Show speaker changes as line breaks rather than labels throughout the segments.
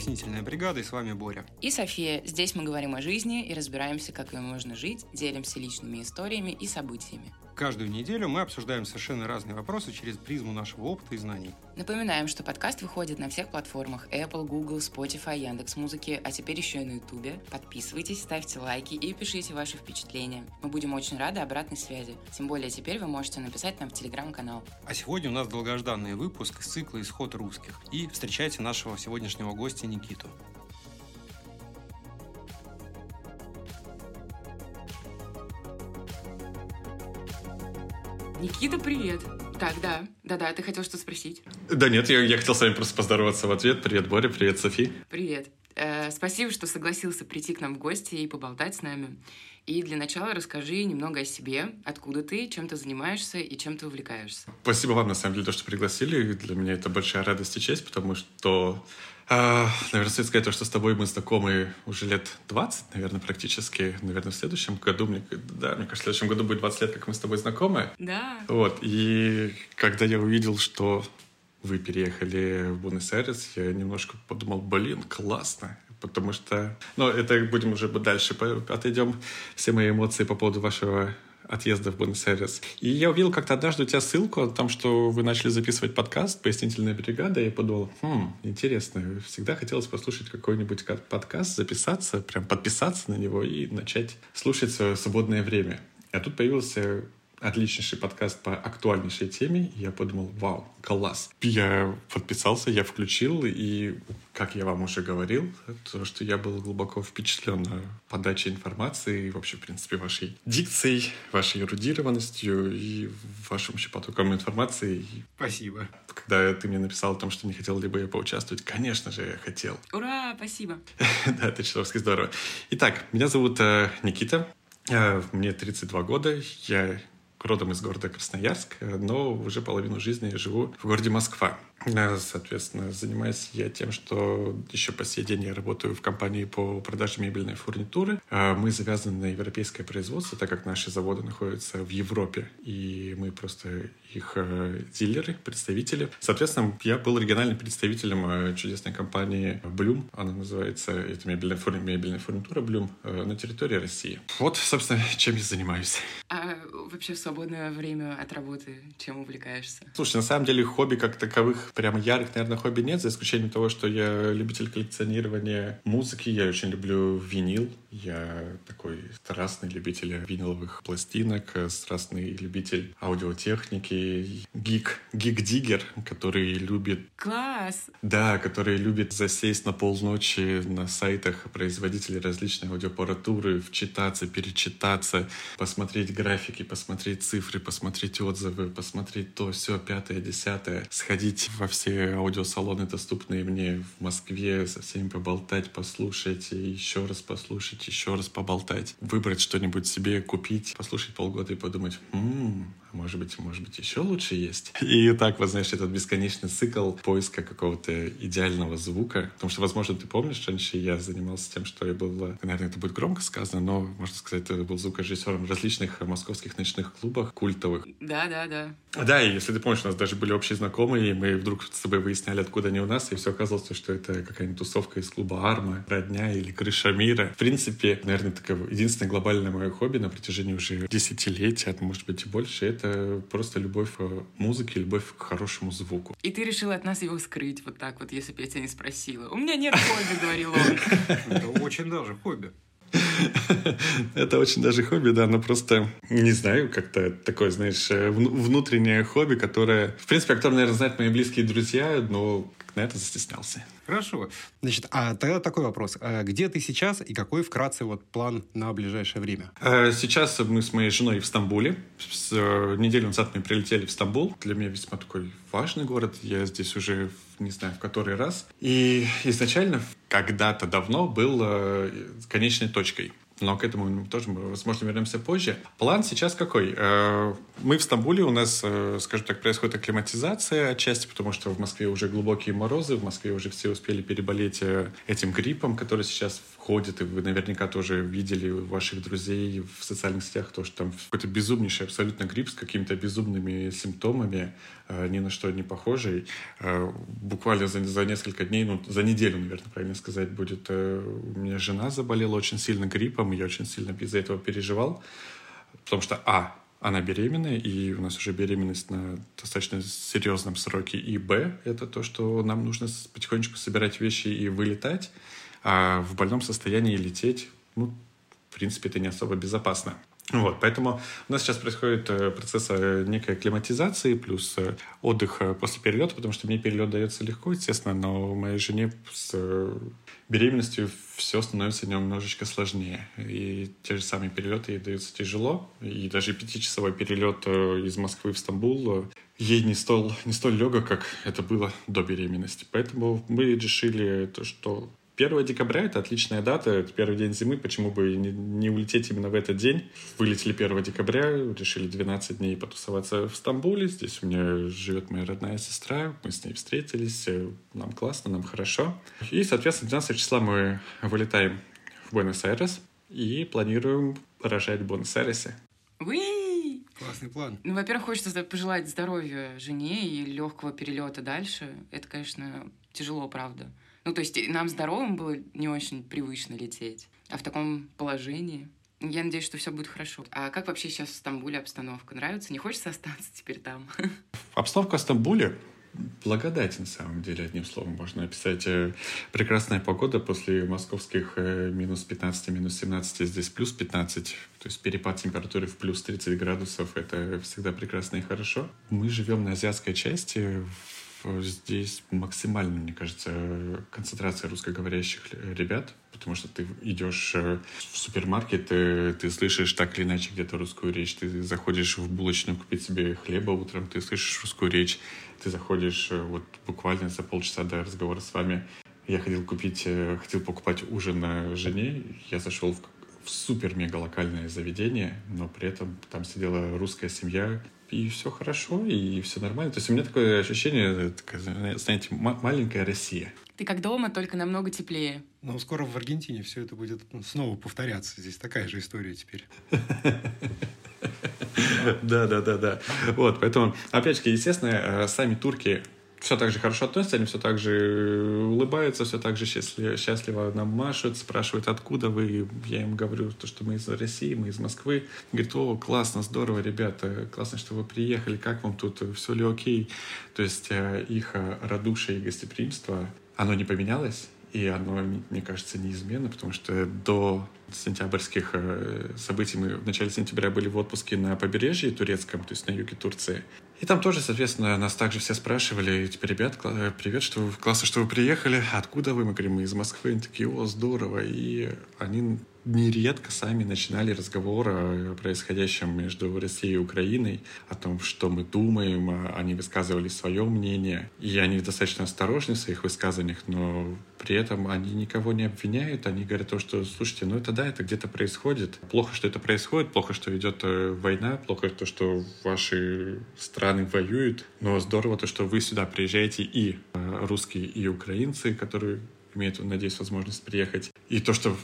«Пояснительная бригада» и с вами Боря.
И София. Здесь мы говорим о жизни и разбираемся, как ее можно жить, делимся личными историями и событиями.
Каждую неделю мы обсуждаем совершенно разные вопросы через призму нашего опыта и знаний.
Напоминаем, что подкаст выходит на всех платформах Apple, Google, Spotify, Яндекс Музыки, а теперь еще и на Ютубе. Подписывайтесь, ставьте лайки и пишите ваши впечатления. Мы будем очень рады обратной связи. Тем более теперь вы можете написать нам в телеграм-канал.
А сегодня у нас долгожданный выпуск из цикла «Исход русских». И встречайте нашего сегодняшнего гостя Никиту.
Никита, привет. Так, да. Да-да, ты хотел что спросить?
Да нет, я, я хотел с вами просто поздороваться в ответ. Привет, Боря, привет, Софи.
Привет. Э, спасибо, что согласился прийти к нам в гости и поболтать с нами. И для начала расскажи немного о себе, откуда ты, чем ты занимаешься и чем ты увлекаешься.
Спасибо вам, на самом деле, то, что пригласили. Для меня это большая радость и честь, потому что наверное, стоит сказать то, что с тобой мы знакомы уже лет 20, наверное, практически. Наверное, в следующем году, мне, да, мне кажется, в следующем году будет 20 лет, как мы с тобой знакомы.
Да.
Вот, и когда я увидел, что вы переехали в Буэнос-Айрес, я немножко подумал, блин, классно. Потому что, ну, это будем уже дальше отойдем. Все мои эмоции по поводу вашего отъезда в Буэнос-Айрес. И я увидел как-то однажды у тебя ссылку о том, что вы начали записывать подкаст «Пояснительная бригада», и я подумал, хм, интересно, всегда хотелось послушать какой-нибудь подкаст, записаться, прям подписаться на него и начать слушать свое свободное время. А тут появился отличнейший подкаст по актуальнейшей теме. И я подумал, вау, класс. Я подписался, я включил, и, как я вам уже говорил, то, что я был глубоко впечатлен подачей информации, и вообще, в принципе, вашей дикцией, вашей эрудированностью и вашим еще потоком информации.
Спасибо.
Когда ты мне написал о том, что не хотел ли бы я поучаствовать, конечно же, я хотел.
Ура, спасибо.
Да, это чертовски здорово. Итак, меня зовут э, Никита. Э, мне 32 года. Я родом из города Красноярск, но уже половину жизни я живу в городе Москва. Э, соответственно, занимаюсь я тем, что еще по сей день я работаю в компании по продаже мебельной фурнитуры. Э, мы завязаны на европейское производство, так как наши заводы находятся в Европе, и мы просто их э, дилеры, представители. Соответственно, я был региональным представителем чудесной компании Bloom. Она называется, это мебельная, фурни, мебельная фурнитура Bloom на территории России. Вот, собственно, чем я занимаюсь.
А вообще в свободное время от работы чем увлекаешься?
Слушай, на самом деле хобби как таковых прям ярых, наверное, хобби нет, за исключением того, что я любитель коллекционирования музыки, я очень люблю винил, я такой страстный любитель виниловых пластинок, страстный любитель аудиотехники, гик, гик-диггер, который любит...
Класс!
Да, который любит засесть на полночи на сайтах производителей различной аудиоаппаратуры, вчитаться, перечитаться, посмотреть графики, посмотреть цифры, посмотреть отзывы, посмотреть то, все, пятое, десятое, сходить во все аудиосалоны, доступные мне в Москве, со всеми поболтать, послушать, и еще раз послушать, еще раз поболтать, выбрать что-нибудь себе, купить, послушать полгода и подумать, м-м, может быть, может быть, еще лучше есть. И так, вот знаешь, этот бесконечный цикл поиска какого-то идеального звука. Потому что, возможно, ты помнишь, раньше я занимался тем, что я был, наверное, это будет громко сказано, но, можно сказать, это был звукорежиссером в различных московских ночных клубах культовых.
Да, да, да.
Да, и если ты помнишь, у нас даже были общие знакомые, и мы вдруг с тобой выясняли, откуда они у нас, и все оказалось, что это какая-нибудь тусовка из клуба Арма, Родня или Крыша Мира. В принципе, наверное, такое единственное глобальное мое хобби на протяжении уже десятилетия, а может быть и больше, это просто любовь к музыке, любовь к хорошему звуку.
И ты решил от нас его скрыть вот так вот, если бы я тебя не спросила. У меня нет хобби, говорил он.
Это очень даже хобби.
Это очень даже хобби, да, но просто, не знаю, как-то такое, знаешь, э, внутреннее хобби, которое, в принципе, которое, наверное, знают мои близкие друзья, но на это застеснялся.
Хорошо. Значит, а тогда такой вопрос. А где ты сейчас и какой вкратце вот план на ближайшее время?
Э, сейчас мы с моей женой в Стамбуле. С э, неделю назад мы прилетели в Стамбул. Для меня весьма такой важный город. Я здесь уже, не знаю, в который раз. И изначально когда-то давно был э, конечной точкой но к этому тоже возможно, вернемся позже. План сейчас какой? Э, мы в Стамбуле, у нас, э, скажем так, происходит акклиматизация отчасти, потому что в Москве уже глубокие морозы, в Москве уже все успели переболеть э, этим гриппом, который сейчас ходит, и вы наверняка тоже видели ваших друзей в социальных сетях, то, что там какой-то безумнейший абсолютно грипп с какими-то безумными симптомами, э, ни на что не похожий. Э, буквально за, за несколько дней, ну, за неделю, наверное, правильно сказать, будет. Э, у меня жена заболела очень сильно гриппом, и я очень сильно из-за этого переживал, потому что, а, она беременная, и у нас уже беременность на достаточно серьезном сроке. И Б — это то, что нам нужно потихонечку собирать вещи и вылетать, а в больном состоянии лететь, ну, в принципе, это не особо безопасно. Вот, поэтому у нас сейчас происходит э, процесс э, некой акклиматизации плюс э, отдых после перелета, потому что мне перелет дается легко, естественно, но моей жене с беременностью все становится немножечко сложнее. И те же самые перелеты ей даются тяжело. И даже пятичасовой перелет из Москвы в Стамбул ей не столь, не столь легок, как это было до беременности. Поэтому мы решили то, что 1 декабря — это отличная дата, это первый день зимы, почему бы не, не улететь именно в этот день. Вылетели 1 декабря, решили 12 дней потусоваться в Стамбуле. Здесь у меня живет моя родная сестра, мы с ней встретились, э, нам классно, нам хорошо. И, соответственно, 12 числа мы вылетаем в Буэнос-Айрес и планируем рожать в Буэнос-Айресе.
Классный план.
Ну, во-первых, хочется пожелать здоровья жене и легкого перелета дальше. Это, конечно, тяжело, правда. Ну, то есть нам здоровым было не очень привычно лететь. А в таком положении... Я надеюсь, что все будет хорошо. А как вообще сейчас в Стамбуле обстановка? Нравится? Не хочется остаться теперь там?
Обстановка в Стамбуле благодать, на самом деле, одним словом можно описать. Э, прекрасная погода после московских э, минус 15, минус 17, здесь плюс 15. То есть перепад температуры в плюс 30 градусов — это всегда прекрасно и хорошо. Мы живем на азиатской части, здесь максимально, мне кажется, концентрация русскоговорящих ребят, потому что ты идешь э, в супермаркет, ты, ты слышишь так или иначе где-то русскую речь, ты заходишь в булочную купить себе хлеба утром, ты слышишь русскую речь, ты заходишь э, вот буквально за полчаса до разговора с вами. Я ходил купить, э, хотел покупать ужин жене, я зашел в в супер-мега локальное заведение, но при этом там сидела русская семья, и все хорошо, и все нормально. То есть у меня такое ощущение, такая, знаете, маленькая Россия.
Ты как дома, только намного теплее.
Но скоро в Аргентине все это будет снова повторяться. Здесь такая же история теперь.
Да, да, да, да. Вот, поэтому, опять-таки, естественно, э, сами турки все так же хорошо относятся, они все так же улыбаются, все так же счастливо, счастливо нам машут, спрашивают, откуда вы. Я им говорю, то, что мы из России, мы из Москвы. Говорит, о, классно, здорово, ребята, классно, что вы приехали, как вам тут, все ли окей? То есть э, их э, радушие и гостеприимство, оно не поменялось, и оно, мне кажется, неизменно, потому что до сентябрьских э, событий мы в начале сентября были в отпуске на побережье турецком, то есть на юге Турции. И там тоже, соответственно, нас также все спрашивали, типа, ребят, э, привет, что вы, классно, что вы приехали, откуда вы? Мы говорим, мы из Москвы. Они такие, о, здорово. И они нередко сами начинали разговор о происходящем между Россией и Украиной, о том, что мы думаем, а они высказывали свое мнение, и они достаточно осторожны в своих высказываниях, но при этом они никого не обвиняют, они говорят то, что, слушайте, ну это да, это где-то происходит, плохо, что это происходит, плохо, что идет э, война, плохо то, что ваши страны воюют, но здорово то, что вы сюда приезжаете и э, русские, и украинцы, которые имеют, надеюсь, возможность приехать. И то, что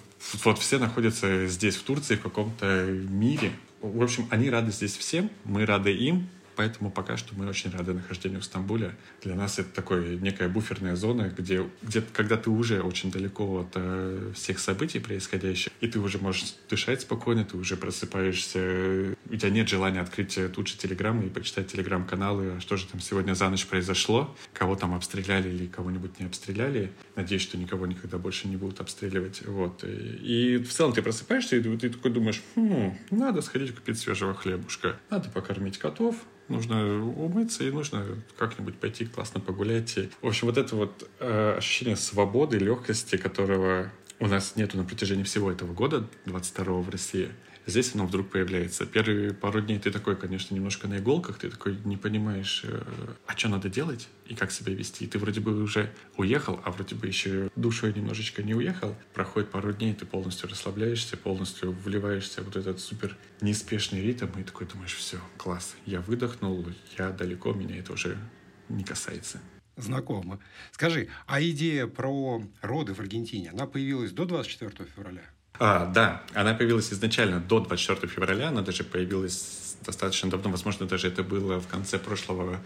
вот все находятся здесь, в Турции, в каком-то мире. В общем, они рады здесь всем, мы рады им, Поэтому пока что мы очень рады нахождению в Стамбуле. Для нас это такая некая буферная зона, где, где когда ты уже очень далеко от э, всех событий происходящих, и ты уже можешь дышать спокойно, ты уже просыпаешься, у тебя нет желания открыть э, тут же Телеграм и почитать Телеграм-каналы, а что же там сегодня за ночь произошло, кого там обстреляли или кого-нибудь не обстреляли. Надеюсь, что никого никогда больше не будут обстреливать. Вот. И, и в целом ты просыпаешься, и ты такой думаешь, хм, надо сходить купить свежего хлебушка, надо покормить котов, нужно умыться и нужно как-нибудь пойти классно погулять. В общем, вот это вот э, ощущение свободы, легкости, которого у нас нету на протяжении всего этого года, 22 в России, Здесь оно вдруг появляется. Первые пару дней ты такой, конечно, немножко на иголках, ты такой не понимаешь, э, а что надо делать и как себя вести. И ты вроде бы уже уехал, а вроде бы еще душой немножечко не уехал. Проходит пару дней, ты полностью расслабляешься, полностью вливаешься в вот этот супер неспешный ритм, и такой думаешь, все, класс, я выдохнул, я далеко, меня это уже не касается.
Знакомо. Скажи, а идея про роды в Аргентине, она появилась до 24 февраля?
А, да, она появилась изначально до 24 февраля, она даже появилась достаточно давно, возможно, даже это было в конце прошлого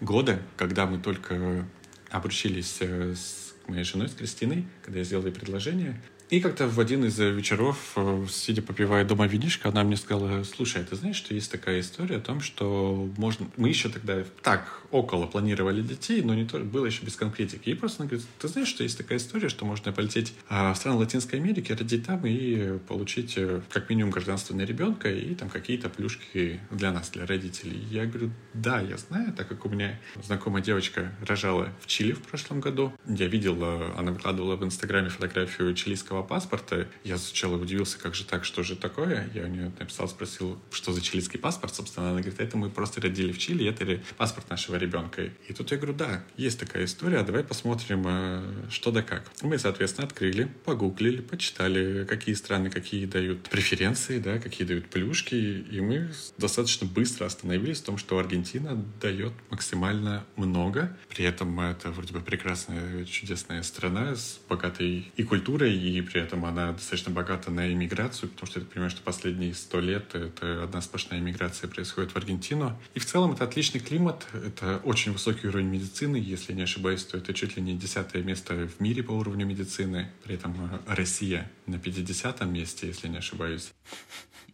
года, когда мы только обручились э, с моей женой, с Кристиной, когда я сделал ей предложение. И как-то в один из вечеров, э, сидя попивая дома винишко, она мне сказала, слушай, а ты знаешь, что есть такая история о том, что можно... Мы еще тогда так около планировали детей, но не то, было еще без конкретики. И просто она говорит, ты знаешь, что есть такая история, что можно полететь а, в страны Латинской Америки, родить там и получить э, как минимум гражданство на ребенка и там какие-то плюшки для нас, для родителей. Я говорю, да, я знаю, так как у меня знакомая девочка рожала в Чили в прошлом году. Я видел, она выкладывала в Инстаграме фотографию чилийского чилийского паспорта. Я сначала удивился, как же так, что же такое? Я у нее написал, спросил, что за чилийский паспорт, собственно. Она говорит, это мы просто родили в Чили, это паспорт нашего ребенка. И тут я говорю, да, есть такая история, давай посмотрим, э, что да как. Мы, соответственно, открыли, погуглили, почитали, какие страны какие дают преференции, да, какие дают плюшки, и мы достаточно быстро остановились в том, что Аргентина дает максимально много. При этом это вроде бы прекрасная, чудесная страна с богатой и культурой, и при этом она достаточно богата на иммиграцию, потому что я понимаю, что последние сто лет это одна сплошная иммиграция происходит в Аргентину. И в целом это отличный климат, это очень высокий уровень медицины, если не ошибаюсь, то это чуть ли не десятое место в мире по уровню медицины. При этом э, Россия на 50 месте, если не ошибаюсь.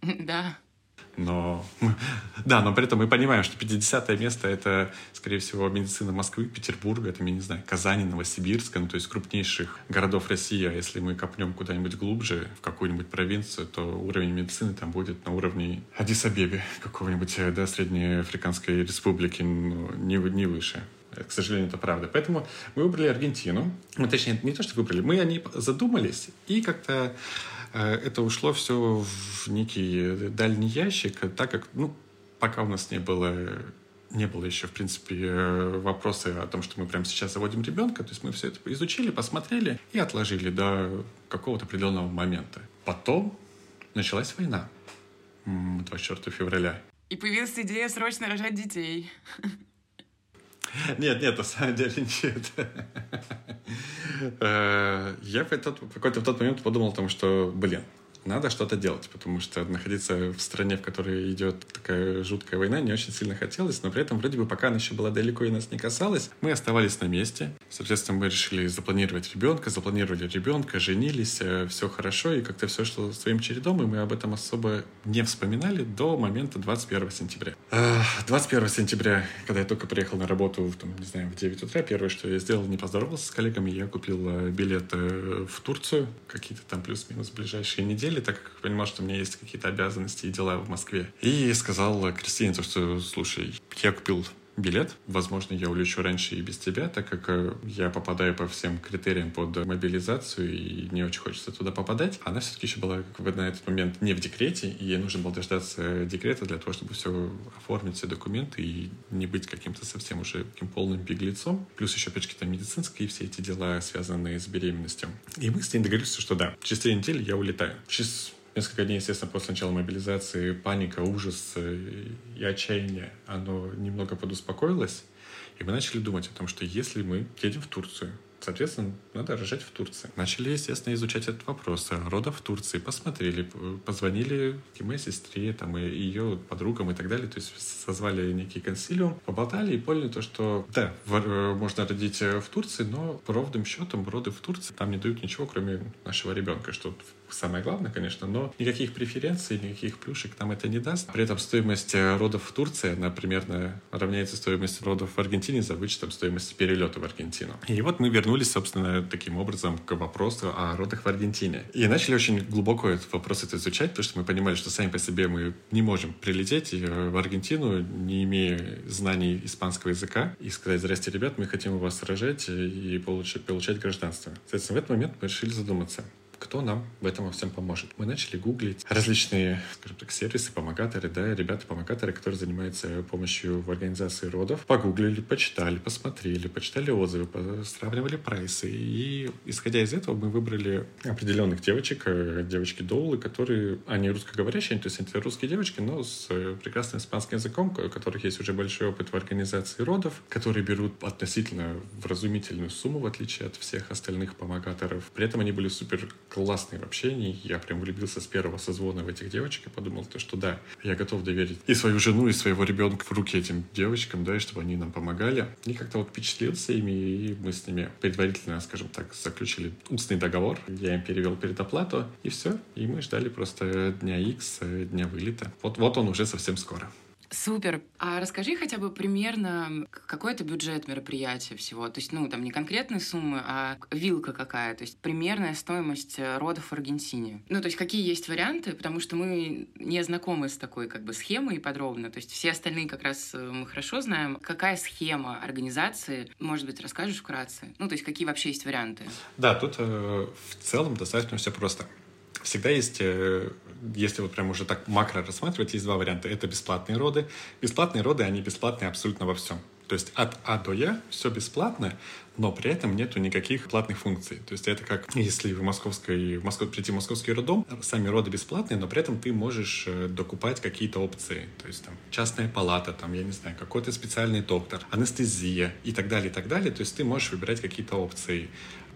Да
но да, но при этом мы понимаем, что 50 место это, скорее всего, медицина Москвы, Петербурга, это, я не знаю, Казани, Новосибирска, ну, то есть крупнейших городов России. А если мы копнем куда-нибудь глубже, в какую-нибудь провинцию, то уровень медицины там будет на уровне Адис-Абебе, какого-нибудь, э, да, Среднеафриканской республики, ну, не, не выше. К сожалению, это правда. Поэтому мы выбрали Аргентину. Ну, точнее, не то, что выбрали, мы о ней задумались и как-то это ушло все в некий дальний ящик, так как, ну, пока у нас не было не было еще, в принципе, э, вопроса о том, что мы прямо сейчас заводим ребенка. То есть мы все это изучили, посмотрели и отложили до какого-то определенного момента. Потом началась война 24 февраля.
И появилась идея срочно рожать детей.
Нет, нет, на самом деле нет. Э, я в какой-то в тот момент подумал о том, что, блин, надо что-то делать, потому что находиться в стране, в которой идет такая жуткая война, не очень сильно хотелось, но при этом вроде бы пока она еще была далеко и нас не касалась, мы оставались на месте. Соответственно, мы решили запланировать ребенка, запланировали ребенка, женились, э, все хорошо, и как-то все шло своим чередом, и мы об этом особо не вспоминали до момента 21 сентября. 21 сентября, когда я только приехал на работу, там, не знаю, в 9 утра, первое, что я сделал, не поздоровался с коллегами, я купил э, билет э, в Турцию, какие-то там плюс-минус ближайшие недели, недели, так как понимал, что у меня есть какие-то обязанности и дела в Москве. И сказал Кристине, что, слушай, я купил билет. Возможно, я улечу раньше и без тебя, так как э, я попадаю по всем критериям под мобилизацию и не очень хочется туда попадать. Она все-таки еще была как бы, на этот момент не в декрете, и ей нужно было дождаться декрета для того, чтобы все оформить, все документы и не быть каким-то совсем уже таким полным беглецом. Плюс еще, опять там медицинские все эти дела, связанные с беременностью. И мы с ней договорились, что да, через три недели я улетаю. Через Несколько дней, естественно, после начала мобилизации паника, ужас и отчаяние, оно немного подуспокоилось. И мы начали думать о том, что если мы едем в Турцию, Соответственно, надо рожать в Турции. Начали, естественно, изучать этот вопрос. Рода в Турции. Посмотрели, позвонили моей сестре, там, и ее подругам и так далее. То есть созвали некий консилиум, поболтали и поняли то, что да, э, можно родить э, в Турции, но ровным счетом роды в Турции там не дают ничего, кроме нашего ребенка, что самое главное, конечно, но никаких преференций, никаких плюшек нам это не даст. При этом стоимость э, родов в Турции, она примерно равняется стоимости родов в Аргентине за вычетом стоимости перелета в Аргентину. И вот мы вернулись, собственно, таким образом к вопросу о родах в Аргентине. И начали очень глубоко этот вопрос это изучать, потому что мы понимали, что сами по себе мы не можем прилететь э, в Аргентину, не имея знаний испанского языка, и сказать, здрасте, ребят, мы хотим у вас рожать и получать, получать гражданство. Соответственно, в этот момент мы решили задуматься, кто нам в этом всем поможет. Мы начали гуглить различные, скажем так, сервисы, помогаторы, да, ребята-помогаторы, которые занимаются помощью в организации родов. Погуглили, почитали, посмотрели, почитали отзывы, сравнивали прайсы. И исходя из этого мы выбрали определенных девочек, э, девочки-доулы, которые, они русскоговорящие, то есть это русские девочки, но с э, прекрасным испанским языком, у которых есть уже большой опыт в организации родов, которые берут относительно вразумительную сумму, в отличие от всех остальных помогаторов. При этом они были супер классные в общении. Я прям влюбился с первого созвона в этих девочек и подумал, то, что да, я готов доверить и свою жену, и своего ребенка в руки этим девочкам, да, и чтобы они нам помогали. И как-то вот впечатлился ими, и мы с ними предварительно, скажем так, заключили устный договор. Я им перевел предоплату, и все. И мы ждали просто дня X, дня вылета. Вот, вот он уже совсем скоро.
Супер. А расскажи хотя бы примерно, какой это бюджет мероприятия всего? То есть, ну, там не конкретные суммы, а вилка какая? То есть, примерная стоимость э, родов в Аргентине. Ну, то есть, какие есть варианты? Потому что мы не знакомы с такой как бы схемой подробно. То есть, все остальные как раз э, мы хорошо знаем. Какая схема организации? Может быть, расскажешь вкратце? Ну, то есть, какие вообще есть варианты?
Да, тут э, в целом достаточно все просто. Всегда есть, э, если вот прям уже так макро рассматривать, есть два варианта. Это бесплатные роды. Бесплатные роды, они бесплатные абсолютно во всем. То есть от А до Я все бесплатно, но при этом нету никаких платных функций. То есть это как если в московской, в Москву, прийти в московский роддом, сами роды бесплатные, но при этом ты можешь э, докупать какие-то опции. То есть там частная палата, там, я не знаю, какой-то специальный доктор, анестезия и так далее, и так далее. То есть ты можешь выбирать какие-то опции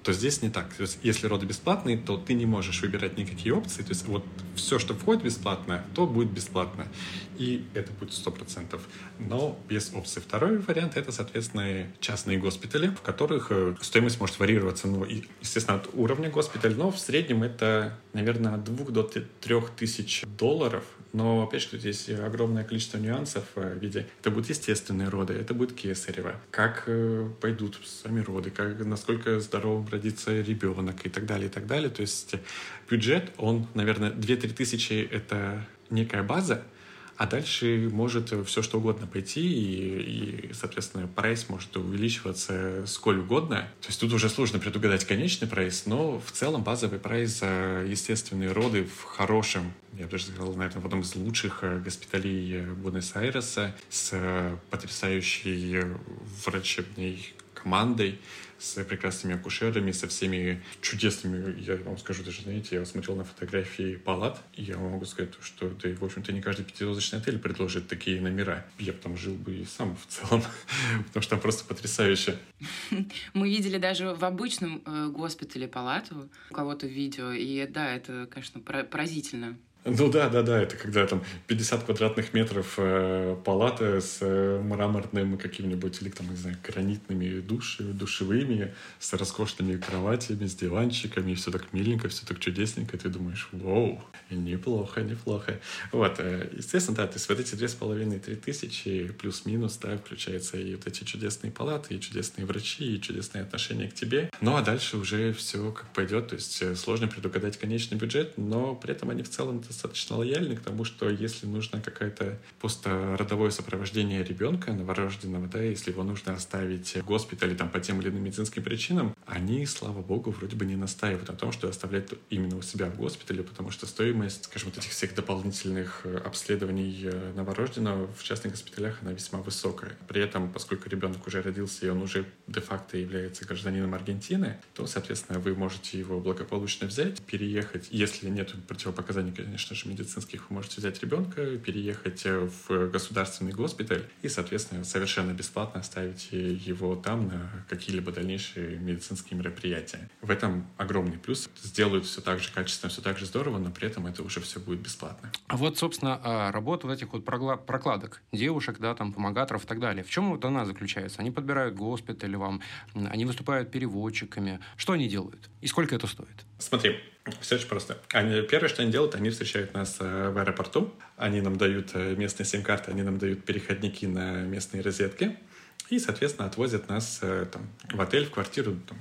то здесь не так. То есть, если роды бесплатные, то ты не можешь выбирать никакие опции. То есть вот все, что входит бесплатно, то будет бесплатно. И это будет 100%. Но без опции. Второй вариант — это, соответственно, частные госпитали, в которых э, стоимость может варьироваться, ну, естественно, от уровня госпиталя, но в среднем это, наверное, от 2 до 3 тысяч долларов но, опять же, есть огромное количество нюансов э, в виде... Это будут естественные роды, это будет кесарево. Как э, пойдут сами роды, как, насколько здоровым родится ребенок и так далее, и так далее. То есть бюджет, он, наверное, 2-3 тысячи — это некая база, а дальше может все что угодно пойти, и, и, соответственно, прайс может увеличиваться сколь угодно. То есть тут уже сложно предугадать конечный прайс, но в целом базовый прайс за естественные роды в хорошем, я бы даже сказал, наверное, в одном из лучших э, госпиталей э, Буэнос-Айреса с э, потрясающей врачебной командой, с прекрасными акушерами, со всеми чудесными, я вам скажу даже, знаете, я смотрел на фотографии палат, и я могу сказать, что да, в общем-то, не каждый пятизвездочный отель предложит такие номера. Я бы там жил бы и сам в целом, потому что там просто потрясающе.
Мы видели даже в обычном э, госпитале палату у кого-то видео, и да, это, конечно, поразительно.
Ну да, да, да, это когда там 50 квадратных метров э, палата с э, мраморным каким-нибудь или там, не знаю, гранитными души, душевыми, с роскошными кроватями, с диванчиками, и все так миленько, все так чудесненько, и ты думаешь, вау, неплохо, неплохо. Вот, э, естественно, да, то есть вот эти две с половиной, три тысячи плюс-минус, да, включается и вот эти чудесные палаты, и чудесные врачи, и чудесные отношения к тебе. Ну а дальше уже все как пойдет, то есть э, сложно предугадать конечный бюджет, но при этом они в целом достаточно лояльны к тому, что если нужно какое-то постродовое сопровождение ребенка новорожденного, да, если его нужно оставить в госпитале там по тем или иным медицинским причинам, они, слава богу, вроде бы не настаивают на том, что оставлять именно у себя в госпитале, потому что стоимость, скажем, вот этих всех дополнительных э, обследований э, новорожденного в частных госпиталях, она весьма высокая. При этом, поскольку ребенок уже родился и он уже де-факто является гражданином Аргентины, то, соответственно, вы можете его благополучно взять, переехать, если нет противопоказаний, конечно, конечно же, медицинских, вы можете взять ребенка, переехать э, в государственный госпиталь и, соответственно, совершенно бесплатно оставить его там на какие-либо дальнейшие медицинские мероприятия. В этом огромный плюс. Сделают все так же качественно, все так же здорово, но при этом это уже все будет бесплатно.
А вот, собственно, а, работа вот этих вот прокладок, девушек, да, там, помогаторов и так далее. В чем вот она заключается? Они подбирают госпиталь вам, они выступают переводчиками. Что они делают? И сколько это стоит?
Смотри, все очень просто. Они, первое, что они делают, они встречают нас э, в аэропорту, они нам дают э, местные сим-карты, они нам дают переходники на местные розетки и, соответственно, отвозят нас э, там, в отель, в квартиру, там,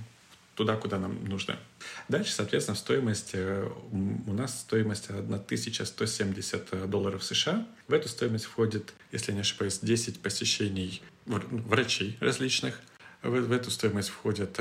туда, куда нам нужно. Дальше, соответственно, стоимость, у нас стоимость 1170 долларов США. В эту стоимость входит, если не ошибаюсь, 10 посещений врачей различных. В, в эту стоимость входят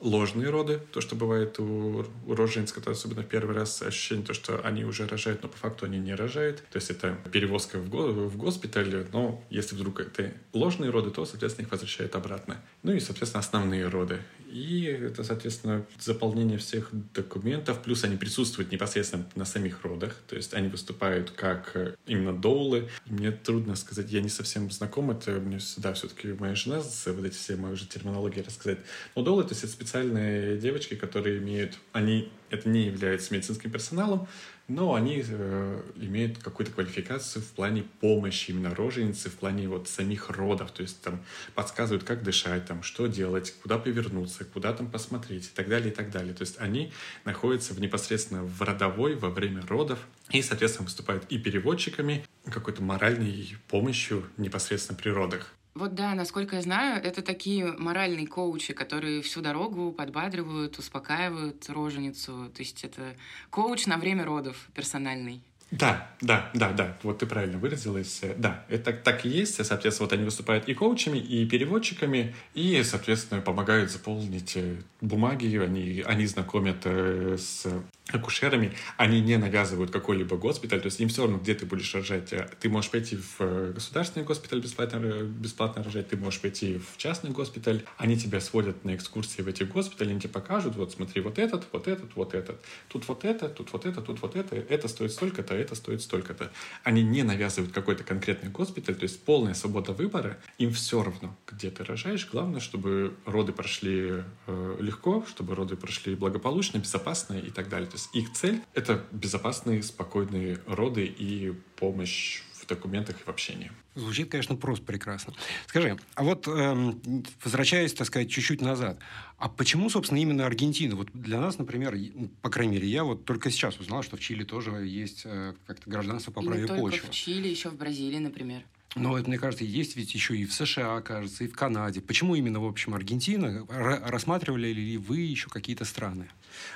ложные роды, то, что бывает у, у рожениц, которые особенно первый раз ощущение, то, что они уже рожают, но по факту они не рожают. То есть это перевозка в, го, в госпиталь, но если вдруг это ложные роды, то, соответственно, их возвращают обратно. Ну и, соответственно, основные роды. И это, соответственно, заполнение всех документов, плюс они присутствуют непосредственно на самих родах, то есть они выступают как э, именно доулы. Мне трудно сказать, я не совсем знаком, это мне всегда все-таки моя жена, вот эти все мои уже терминологии рассказать. Но доулы, то есть это специальные девочки, которые имеют, они, это не является медицинским персоналом, но они э, имеют какую-то квалификацию в плане помощи именно роженицы, в плане вот самих родов, то есть там подсказывают, как дышать, там, что делать, куда повернуться, куда там посмотреть и так далее, и так далее. То есть они находятся в, непосредственно в родовой во время родов и, соответственно, выступают и переводчиками, какой-то моральной помощью непосредственно при родах.
Вот да, насколько я знаю, это такие моральные коучи, которые всю дорогу подбадривают, успокаивают роженицу. То есть это коуч на время родов персональный.
Да, да, да, да, вот ты правильно выразилась. Да, это так и есть. Соответственно, вот они выступают и коучами, и переводчиками, и, соответственно, помогают заполнить э, бумаги, они, они знакомят э, с акушерами, они не навязывают какой-либо госпиталь, то есть им все равно, где ты будешь рожать. Ты можешь пойти в э, государственный госпиталь бесплатно, бесплатно рожать, ты можешь пойти в частный госпиталь, они тебя сводят на экскурсии в эти госпитали, они тебе покажут, вот смотри, вот этот, вот этот, вот этот, тут вот это, тут вот это, тут вот это, это стоит столько-то, это стоит столько-то. Они не навязывают какой-то конкретный госпиталь, то есть полная свобода выбора, им все равно, где ты рожаешь, главное, чтобы роды прошли э, легко, чтобы роды прошли благополучно, безопасно и так далее. То есть их цель — это безопасные, спокойные роды и помощь в документах и в общении.
Звучит, конечно, просто прекрасно. Скажи, а вот эм, возвращаясь, так сказать, чуть-чуть назад, а почему, собственно, именно Аргентина? Вот для нас, например, по крайней мере, я вот только сейчас узнал, что в Чили тоже есть э, как-то гражданство по праве почвы.
Только в Чили, еще в Бразилии, например.
Но это, мне кажется, есть ведь еще и в США, кажется, и в Канаде. Почему именно, в общем, Аргентина? Рассматривали ли вы еще какие-то страны?